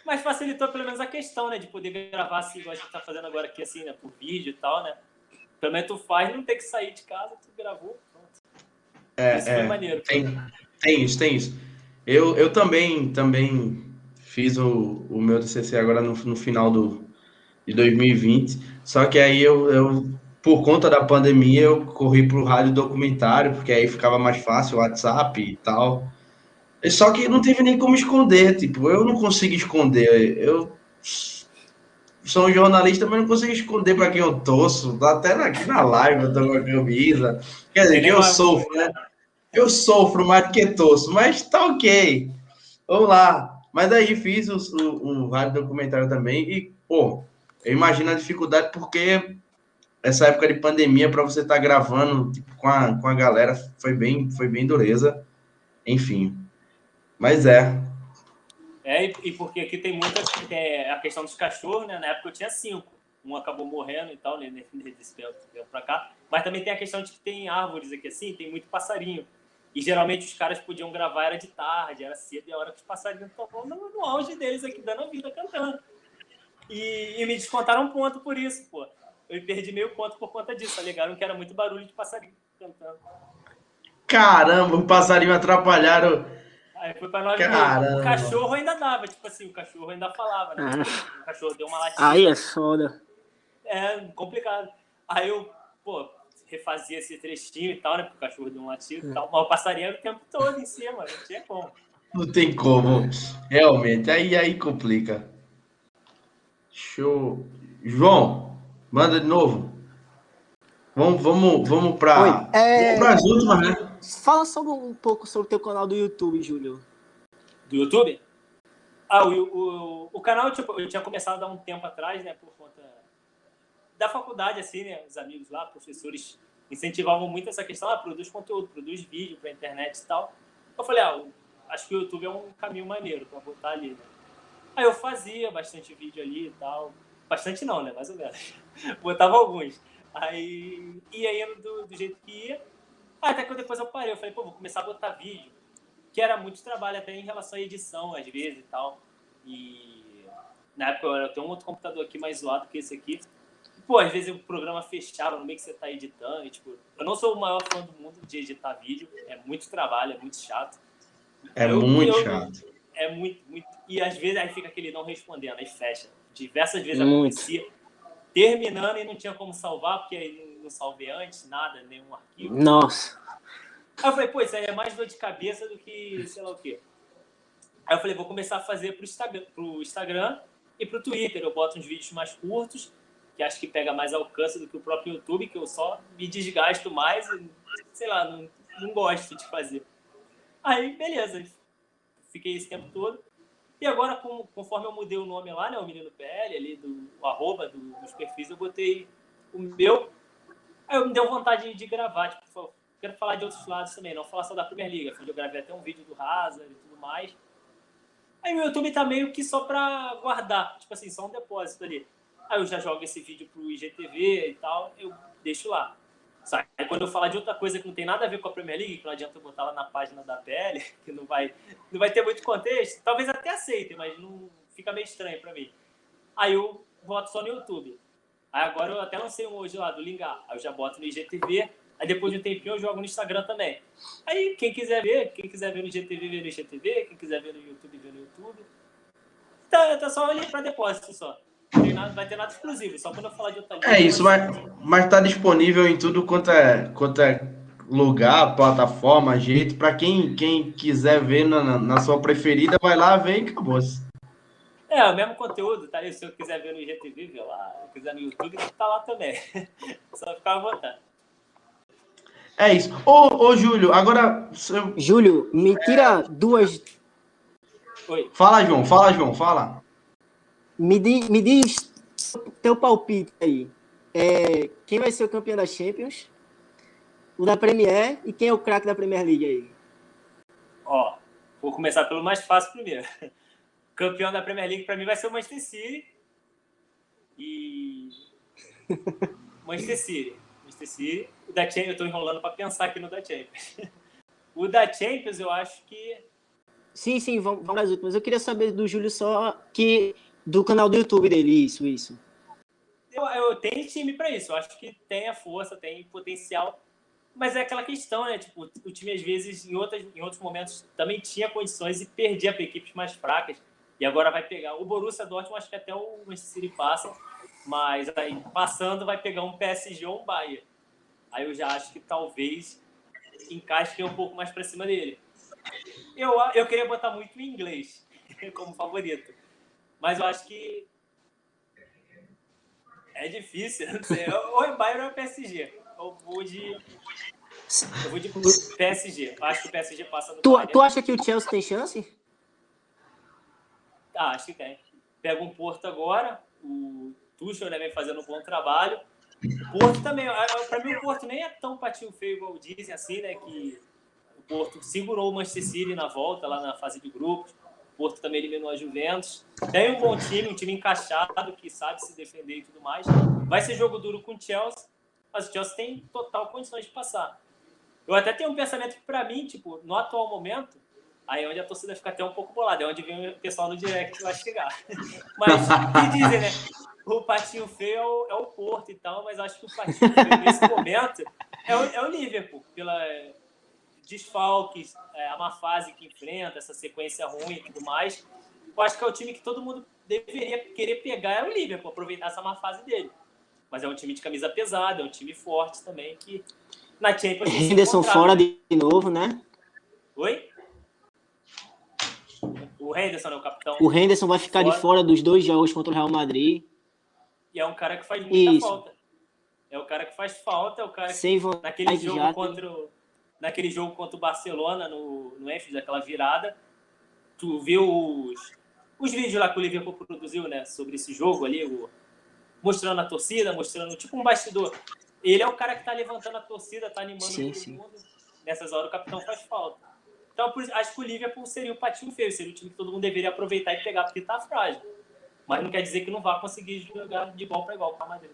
Speaker 2: Mas facilitou pelo menos a questão, né? De poder gravar assim, igual a gente tá fazendo agora aqui, assim, né? Por vídeo e tal, né? Pelo menos tu faz, não tem que sair de casa, tu gravou. Pronto.
Speaker 1: É, isso é, foi maneiro. Tem, tem isso, tem isso. Eu, eu também, também fiz o, o meu TCC agora no, no final do, de 2020. Só que aí eu, eu por conta da pandemia, eu corri para o rádio documentário, porque aí ficava mais fácil o WhatsApp e tal. Só que não teve nem como esconder, tipo, eu não consigo esconder. Eu sou um jornalista, mas não consigo esconder para quem eu torço. Até aqui na live eu tô com a camisa. Quer dizer, que eu sofro, né? Eu sofro mais do que torço, mas tá ok. Vamos lá. Mas daí fiz o, o, o rádio documentário também e, pô, eu imagino a dificuldade porque essa época de pandemia para você estar tá gravando tipo, com, a, com a galera foi bem, foi bem dureza. Enfim. Mas é.
Speaker 2: É, e porque aqui tem muita é, a questão dos cachorros, né? Na época eu tinha cinco. Um acabou morrendo e tal, né? Desse tempo para cá. Mas também tem a questão de que tem árvores aqui assim, tem muito passarinho. E geralmente os caras podiam gravar, era de tarde, era cedo, e a hora que os passarinhos estão no, no auge deles aqui, dando a vida cantando. E, e, me descontaram um ponto por isso, pô. Eu perdi meio ponto por conta disso. Alegaram que era muito barulho de passarinho cantando.
Speaker 1: Caramba, o passarinho atrapalharam.
Speaker 2: Aí foi pra nós Caramba. O cachorro ainda dava, tipo assim, o cachorro ainda falava, né? Ah. O cachorro deu uma latinha.
Speaker 3: Aí é foda.
Speaker 2: É, complicado. Aí eu, pô, refazia esse trechinho e tal, né? Porque o cachorro deu um latido e tal. Mas o passarinho era o tempo todo em cima, não tinha como.
Speaker 1: Não tem como, realmente. Aí, aí complica. Show. João, manda de novo. Vamos, vamos, vamos para
Speaker 3: é...
Speaker 1: as últimas, né?
Speaker 3: Fala sobre um pouco sobre o teu canal do YouTube, Júlio.
Speaker 2: Do YouTube? Ah, o, o, o canal tipo, eu tinha começado há um tempo atrás, né? Por conta da faculdade, assim, né? Os amigos lá, professores, incentivavam muito essa questão, ah, produz conteúdo, produz vídeo para internet e tal. Eu falei, ah, acho que o YouTube é um caminho maneiro para botar ali, né? Aí eu fazia bastante vídeo ali e tal. Bastante não, né? Mais ou menos. Botava alguns. Aí ia indo do, do jeito que ia. Até que depois eu parei. Eu falei, pô, vou começar a botar vídeo. Que era muito trabalho até em relação à edição, às vezes e tal. E na época eu tenho um outro computador aqui mais zoado que esse aqui pô, às vezes o programa fechava no meio que você tá editando. E, tipo, eu não sou o maior fã do mundo de editar vídeo. É muito trabalho, é muito chato.
Speaker 1: É eu, muito eu, chato.
Speaker 2: É muito, muito. E às vezes aí fica aquele não respondendo, aí fecha. Diversas vezes muito. acontecia. Terminando e não tinha como salvar, porque aí não salvei antes, nada, nenhum arquivo.
Speaker 3: Nossa.
Speaker 2: Aí eu falei, pô, isso aí é mais dor de cabeça do que sei lá o quê. Aí eu falei, vou começar a fazer pro Instagram, pro Instagram e pro Twitter. Eu boto uns vídeos mais curtos que acho que pega mais alcance do que o próprio YouTube, que eu só me desgasto mais e, sei lá, não, não gosto de fazer. Aí, beleza, fiquei esse tempo todo. E agora, conforme eu mudei o nome lá, né, o Menino PL, ali, do arroba do, dos perfis, eu botei o meu. Aí me deu vontade de gravar, tipo, quero falar de outros lados também, não falar só da League. Onde eu gravei até um vídeo do Hazard e tudo mais. Aí o YouTube tá meio que só pra guardar, tipo assim, só um depósito ali. Aí eu já jogo esse vídeo pro IGTV e tal, eu deixo lá. Quando eu falar de outra coisa que não tem nada a ver com a Premier League, que não adianta eu botar lá na página da PL, que não vai, não vai ter muito contexto, talvez até aceitem, mas não fica meio estranho para mim. Aí eu boto só no YouTube. Aí agora eu até lancei um hoje lá do Lingar. Aí eu já boto no IGTV. Aí depois de um tempinho eu jogo no Instagram também. Aí quem quiser ver, quem quiser ver no IGTV, vê no IGTV. Quem quiser ver no YouTube, vê no YouTube. Tá, tá só ali para depósito só nada, vai ter nada exclusivo, só quando eu falar de outra
Speaker 1: É isso, mas, mas tá disponível em tudo quanto é, quanto é lugar, plataforma, jeito. Para quem, quem quiser ver na, na sua preferida, vai lá, vem e acabou. -se.
Speaker 2: É, o mesmo conteúdo, tá aí. Se eu quiser ver no IGTV, vê lá. Se quiser no YouTube, tá lá também. Só ficar à vontade.
Speaker 1: É isso. Ô, ô Júlio, agora.
Speaker 3: Júlio, me tira é... duas.
Speaker 1: Oi. Fala, João, fala, João, fala.
Speaker 3: Me, di, me diz teu palpite aí. É, quem vai ser o campeão da Champions? O da Premier e quem é o craque da Premier League aí?
Speaker 2: Ó, vou começar pelo mais fácil primeiro. Campeão da Premier League para mim vai ser o Manchester City. E Manchester City. Manchester City. O da Champions, eu tô enrolando para pensar aqui no da Champions. o da Champions eu acho que
Speaker 3: Sim, sim, vamos, vamos às últimas. Eu queria saber do Júlio só que do canal do YouTube dele, isso, isso.
Speaker 2: Eu, eu tenho time para isso, eu acho que tem a força, tem potencial, mas é aquela questão, né? Tipo, o time às vezes em, outras, em outros momentos também tinha condições e perdia para equipes mais fracas. E agora vai pegar o Borussia Dortmund, acho que até o Manchester City passa, mas aí passando vai pegar um PSG ou um Bayern. Aí eu já acho que talvez encaixe um pouco mais para cima dele. Eu, eu queria botar muito em inglês como favorito. Mas eu acho que é difícil. Não sei. Ou é Bayern ou é PSG. Eu vou de. Eu vou de PSG. Eu acho que o PSG passa do
Speaker 3: tu, Bayern. Tu acha que o Chelsea tem chance?
Speaker 2: Ah, acho que tem. Pega um Porto agora. O Tuchel né, vem fazendo um bom trabalho. O Porto também, para mim o Porto nem é tão patinho feio igual dizem assim, né? Que o Porto segurou o Manchester City na volta, lá na fase de grupos. O Porto também eliminou a Juventus. Tem um bom time, um time encaixado, que sabe se defender e tudo mais. Vai ser jogo duro com o Chelsea, mas o Chelsea tem total condições de passar. Eu até tenho um pensamento que, para mim, tipo, no atual momento, aí é onde a torcida fica até um pouco bolada, é onde vem o pessoal no direct vai chegar. Mas, que dizem, né? O patinho feio é o, é o Porto e tal, mas acho que o patinho feio, nesse momento, é o, é o Liverpool, pela desfalques, é, a má fase que enfrenta, essa sequência ruim e tudo mais. Eu acho que é o time que todo mundo deveria querer pegar, é o Liverpool, aproveitar essa má fase dele. Mas é um time de camisa pesada, é um time forte também, que na Champions
Speaker 3: Henderson fora de novo, né?
Speaker 2: Oi? O Henderson é o capitão.
Speaker 3: O Henderson vai ficar fora. de fora dos dois jogos contra o Real Madrid.
Speaker 2: E é um cara que faz muita Isso. falta. É o cara que faz falta, é o cara que
Speaker 3: Sem
Speaker 2: naquele jogo já... contra o, naquele jogo contra o Barcelona no, no Enfield, aquela virada, tu viu os, os vídeos lá que o Liverpool produziu, né, sobre esse jogo ali, o, mostrando a torcida, mostrando tipo um bastidor. Ele é o cara que tá levantando a torcida, tá animando sim, todo sim. mundo. Nessas horas o capitão faz falta. Então, acho que o Liverpool seria o patinho feio, seria o time que todo mundo deveria aproveitar e pegar, porque tá frágil. Mas não quer dizer que não vá conseguir jogar de igual para igual com a Madrid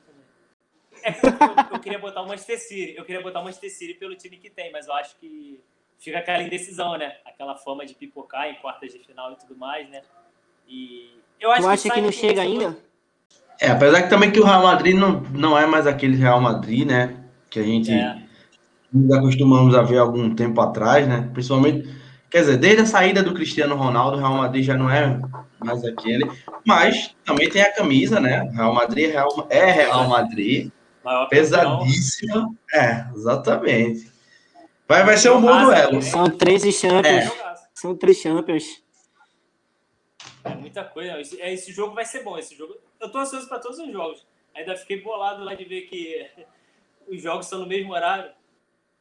Speaker 2: É eu, eu, queria botar o Manchester City, eu queria botar o Manchester City pelo time que tem, mas eu acho que fica aquela indecisão, né? Aquela fama de pipocar em quartas de final e tudo mais, né? E eu acho
Speaker 3: tu
Speaker 2: que
Speaker 3: acha que não chega ainda?
Speaker 1: É, apesar que também que o Real Madrid não, não é mais aquele Real Madrid, né? Que a gente é. nos acostumamos a ver algum tempo atrás, né? Principalmente, quer dizer, desde a saída do Cristiano Ronaldo, o Real Madrid já não é mais aquele. Mas também tem a camisa, né? Real Madrid Real, é Real Madrid. Pesadíssima. É, exatamente. Vai, vai ser um bom duelo.
Speaker 3: São 13 Champions. É. São três Champions.
Speaker 2: É muita coisa. Esse, é, esse jogo vai ser bom. Esse jogo, eu tô ansioso para todos os jogos. Ainda fiquei bolado lá de ver que os jogos são no mesmo horário.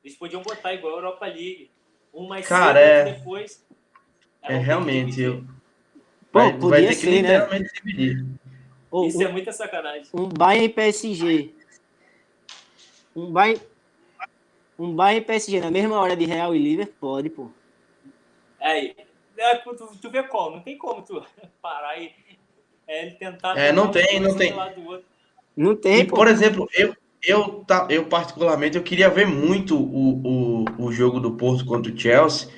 Speaker 2: Eles podiam botar igual a Europa League. Um mais
Speaker 1: Cara, cedo, é... depois. É, realmente. Eu... Vai, Pô, vai ter ser, que né? literalmente né? dividir.
Speaker 2: Isso um, é muita sacanagem.
Speaker 3: Um Bayern e PSG. Um Bayern, um Bayern e PSG na mesma hora de Real e Liverpool? Pode, pô.
Speaker 2: É, é, tu, tu vê como, não tem como tu parar e é, tentar.
Speaker 1: É, não tem, não tem.
Speaker 3: Não tem.
Speaker 1: E, por exemplo, eu, eu, tá, eu particularmente eu queria ver muito o, o, o jogo do Porto contra o Chelsea,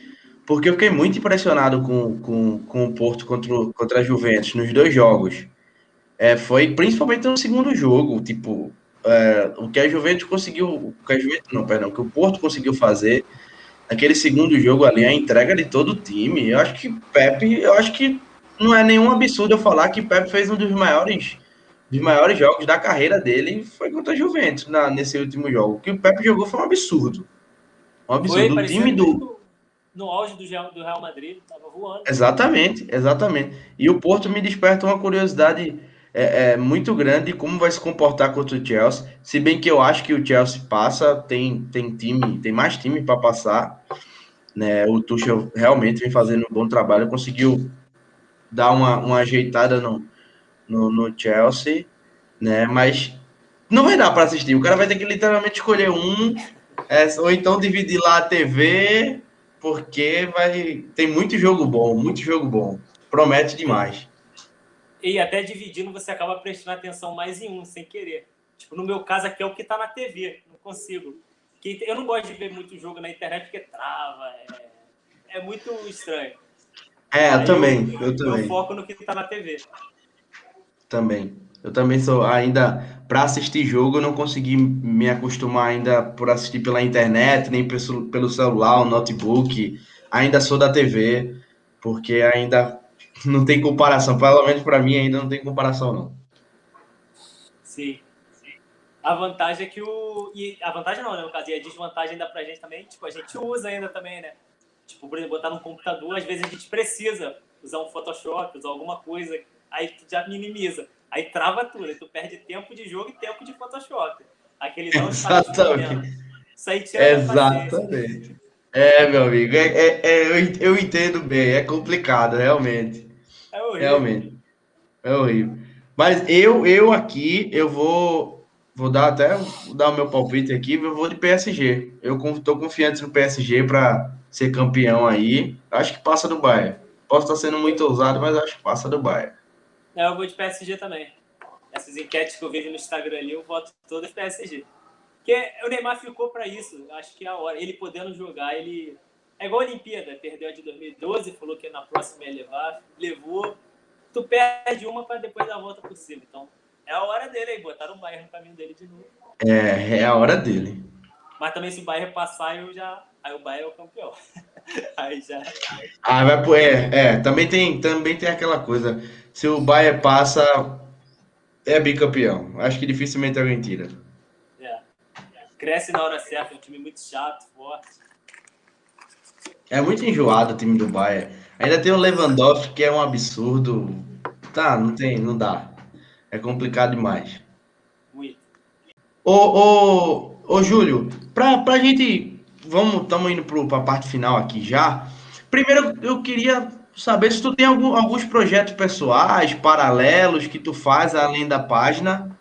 Speaker 1: porque eu fiquei muito impressionado com, com, com o Porto contra, contra a Juventus nos dois jogos. É, foi principalmente no segundo jogo, tipo, é, o que a Juventus conseguiu, o que a Juventus, não, perdão, o que o Porto conseguiu fazer aquele segundo jogo ali, a entrega de todo o time. Eu acho que Pepe, eu acho que não é nenhum absurdo eu falar que Pepe fez um dos maiores dos maiores jogos da carreira dele foi contra a Juventus na, nesse último jogo. O que o Pepe jogou foi um absurdo. Um absurdo. Foi, o time do.
Speaker 2: No auge do Real, do Real Madrid, tava voando.
Speaker 1: Exatamente, exatamente. E o Porto me desperta uma curiosidade é, é, muito grande como vai se comportar contra o Chelsea. Se bem que eu acho que o Chelsea passa, tem, tem time, tem mais time para passar. Né? O Tuchel realmente vem fazendo um bom trabalho, conseguiu dar uma, uma ajeitada no, no, no Chelsea, né? Mas não vai dar para assistir. O cara vai ter que literalmente escolher um, é, ou então dividir lá a TV, porque vai tem muito jogo bom, muito jogo bom. Promete demais.
Speaker 2: E até dividindo, você acaba prestando atenção mais em um, sem querer. Tipo, no meu caso aqui é o que tá na TV, não consigo. Que eu não gosto de ver muito jogo na internet porque trava, é, é muito estranho.
Speaker 1: É, eu também, eu, eu, também.
Speaker 2: Eu foco no que tá na TV.
Speaker 1: Também. Eu também sou ainda para assistir jogo, eu não consegui me acostumar ainda por assistir pela internet, nem pelo celular, o notebook. Ainda sou da TV, porque ainda não tem comparação. Pelo menos para mim ainda não tem comparação, não.
Speaker 2: Sim. A vantagem é que o. E a vantagem não, né? No caso, e a desvantagem ainda pra gente também, tipo, a gente usa ainda também, né? Tipo, por exemplo, botar no computador, às vezes a gente precisa usar um Photoshop, usar alguma coisa, aí tu já minimiza. Aí trava tudo, aí tu perde tempo de jogo e tempo de Photoshop. Aquele não
Speaker 1: Exatamente. Isso aí tira Exatamente. É, meu amigo, é, é, é, eu, eu entendo bem, é complicado, realmente.
Speaker 2: É horrível.
Speaker 1: Realmente. É horrível. Mas eu, eu aqui, eu vou. vou dar até vou dar o meu palpite aqui, eu vou de PSG. Eu estou confiante no PSG para ser campeão aí. Acho que passa do Bayern. Posso estar sendo muito ousado, mas acho que passa do Bayern.
Speaker 2: É, eu vou de PSG também. Essas enquetes que eu vejo no Instagram ali, eu voto todas PSG. Porque o Neymar ficou para isso. Acho que é a hora. Ele podendo jogar, ele. É igual a Olimpíada, perdeu a de 2012, falou que na próxima ia levar, levou. Tu perde uma para depois dar a volta por cima. Então, é a hora dele aí, botaram o Bayern no caminho dele de novo.
Speaker 1: É, é a hora dele.
Speaker 2: Mas também se o Bayern passar, eu já. Aí o Bayern é o campeão. aí já.
Speaker 1: Ah, vai, é, é, também tem, também tem aquela coisa. Se o Bayern passa, é bicampeão. Acho que dificilmente alguém tira.
Speaker 2: É. Cresce na hora certa, é um time muito chato, forte.
Speaker 1: É muito enjoado o time do Bayern. Ainda tem o Lewandowski, que é um absurdo. Tá, não tem, não dá. É complicado demais.
Speaker 2: Muito.
Speaker 1: Ô, ô, ô Júlio, pra, pra gente. Vamos, estamos indo para a parte final aqui já. Primeiro, eu queria saber se tu tem algum, alguns projetos pessoais, paralelos que tu faz além da página.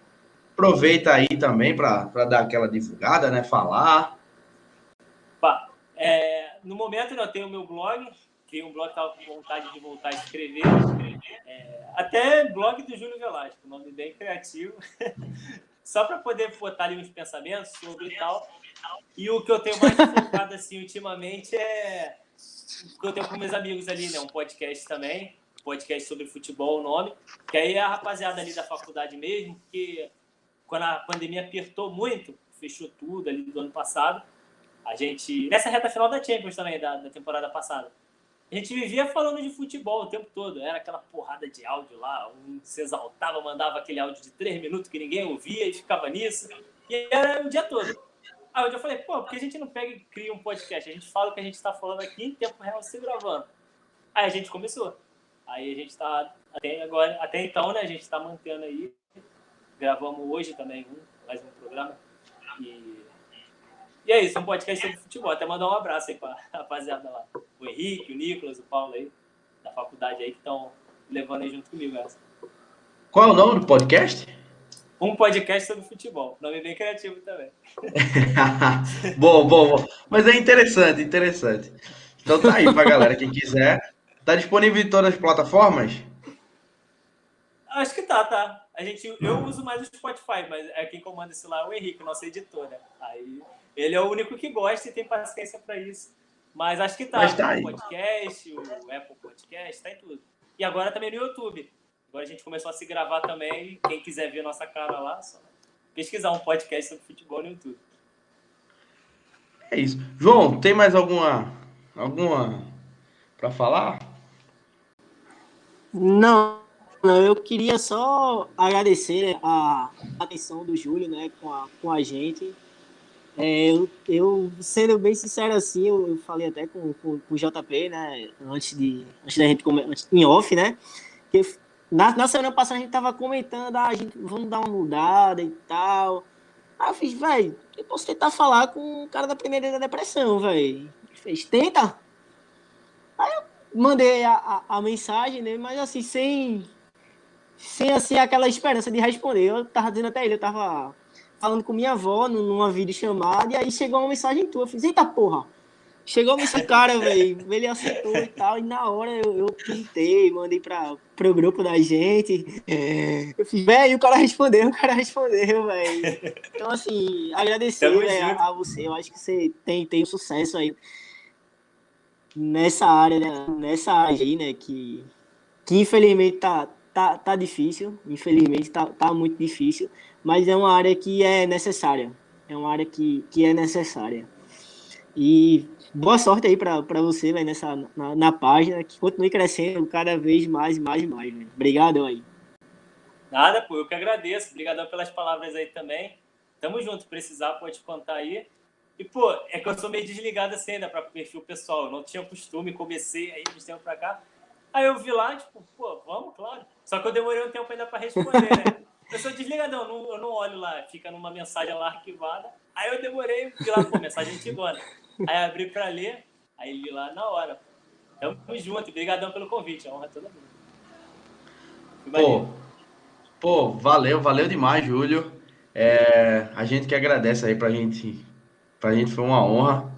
Speaker 1: Aproveita aí também para dar aquela divulgada, né? Falar.
Speaker 2: É, no momento eu tenho meu blog, criei um blog que estava com vontade de voltar a escrever. É, até blog do Júlio Velasco, nome bem criativo. Só para poder botar ali uns pensamentos sobre e tal. E o que eu tenho mais focado assim ultimamente é o que eu tenho com meus amigos ali, né? Um podcast também, podcast sobre futebol, o nome. Que aí é a rapaziada ali da faculdade mesmo, que quando a pandemia apertou muito, fechou tudo ali do ano passado. A gente. Nessa reta final da Champions também, da, da temporada passada a gente vivia falando de futebol o tempo todo. Era aquela porrada de áudio lá, um se exaltava, mandava aquele áudio de três minutos que ninguém ouvia e ficava nisso. E era o dia todo. Aí eu falei, pô, por que a gente não pega e cria um podcast? A gente fala o que a gente está falando aqui em tempo real se gravando. Aí a gente começou. Aí a gente está, até agora, até então, né, a gente está mantendo aí. Gravamos hoje também um, mais um programa. E e é isso, um podcast sobre futebol. Até mandar um abraço aí pra rapaziada lá. O Henrique, o Nicolas, o Paulo aí, da faculdade aí, que estão levando aí junto comigo essa.
Speaker 1: Qual é o nome do podcast?
Speaker 2: Um podcast sobre futebol. Nome bem criativo também.
Speaker 1: bom, bom, bom. Mas é interessante, interessante. Então tá aí pra galera, quem quiser. Tá disponível em todas as plataformas?
Speaker 2: Acho que tá, tá. A gente, eu uso mais o Spotify, mas é quem comanda esse lá é o Henrique, nosso editor, né? Aí ele é o único que gosta e tem paciência para isso. Mas acho que tá. Mas tá o podcast, o Apple Podcast, tá em tudo. E agora também no YouTube. Agora a gente começou a se gravar também. Quem quiser ver nossa cara lá, só pesquisar um podcast sobre futebol no YouTube.
Speaker 1: É isso. João, tem mais alguma alguma para falar?
Speaker 3: Não, não, eu queria só agradecer a atenção do Júlio, né, com a, com a gente. É, eu, eu, sendo bem sincero assim, eu, eu falei até com, com, com, o JP, né, antes, de, antes da gente começar, em off, né, que na, na semana passada a gente tava comentando, ah, a gente, vamos dar uma mudada e tal. Aí eu fiz, velho, eu posso tentar falar com o cara da primeira da depressão, velho. Fez, tenta. Aí eu mandei a, a, a, mensagem, né, mas assim, sem, sem assim, aquela esperança de responder. Eu tava dizendo até ele, eu tava falando com minha avó numa videochamada, e aí chegou uma mensagem tua. Eu fiz, eita porra! Chegou esse cara, velho, ele aceitou e tal, e na hora eu, eu pintei, mandei para pro grupo da gente. É, eu fiz, velho, o cara respondeu, o cara respondeu, velho. Então, assim, agradecer véio, a, a, você, eu acho que você tem, tem um sucesso aí nessa área, né, nessa área aí, né, que, que infelizmente tá, tá, tá difícil, infelizmente tá, tá muito difícil, mas é uma área que é necessária. É uma área que, que é necessária. E boa sorte aí para você véio, nessa, na, na, página, que continue crescendo cada vez mais e mais e mais. Véio. Obrigado aí.
Speaker 2: Nada, pô, eu que agradeço. Obrigadão pelas palavras aí também. Tamo junto, precisar, pode contar aí. E, pô, é que eu sou meio desligado assim, né, para perfil pessoal. Eu não tinha costume, comecei aí de tempo para cá. Aí eu vi lá, tipo, pô, vamos, claro. Só que eu demorei um tempo ainda para responder, né? Eu sou desligadão, não, eu não olho lá, fica numa mensagem lá arquivada. Aí eu demorei, vi lá, pô, mensagem antigona. Aí abri pra ler, aí li lá na hora. Tamo junto, obrigadão pelo convite, honra todo mundo.
Speaker 1: Pô, pô, valeu, valeu demais, Júlio. É, a gente que agradece aí pra gente. Pra gente foi uma honra.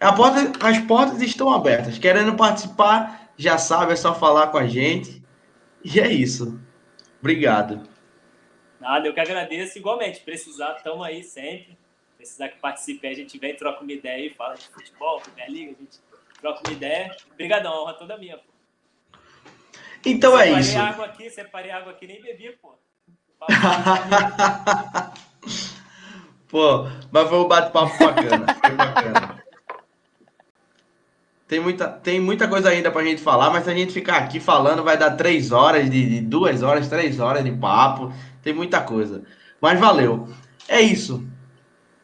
Speaker 1: A porta, as portas estão abertas. Querendo participar, já sabe, é só falar com a gente. E é isso. Obrigado.
Speaker 2: Nada, eu que agradeço igualmente. Precisar, estamos aí sempre. Precisar que participe, a gente vem, troca uma ideia e fala de futebol, Premier Liga, a gente troca uma ideia. Obrigadão, honra toda minha. Pô.
Speaker 1: Então
Speaker 2: separei
Speaker 1: é isso.
Speaker 2: Separei água aqui, separei água aqui, nem bebi, pô.
Speaker 1: pô, mas foi um bate-papo bacana. Foi bacana. Tem muita, tem muita coisa ainda pra gente falar, mas se a gente ficar aqui falando, vai dar três horas, de, de duas horas, três horas de papo. Tem muita coisa. Mas valeu. É isso.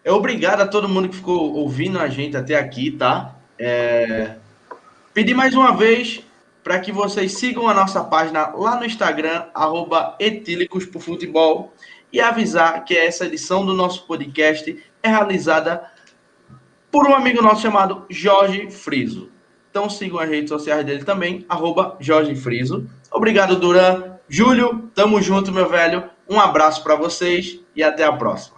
Speaker 1: É obrigado a todo mundo que ficou ouvindo a gente até aqui, tá? É... Pedir mais uma vez para que vocês sigam a nossa página lá no Instagram, arroba etílicos por futebol, e avisar que essa edição do nosso podcast é realizada por um amigo nosso chamado Jorge Friso. Então sigam as redes sociais dele também, arroba Jorge Friso. Obrigado, Duran. Júlio, tamo junto, meu velho. Um abraço para vocês e até a próxima.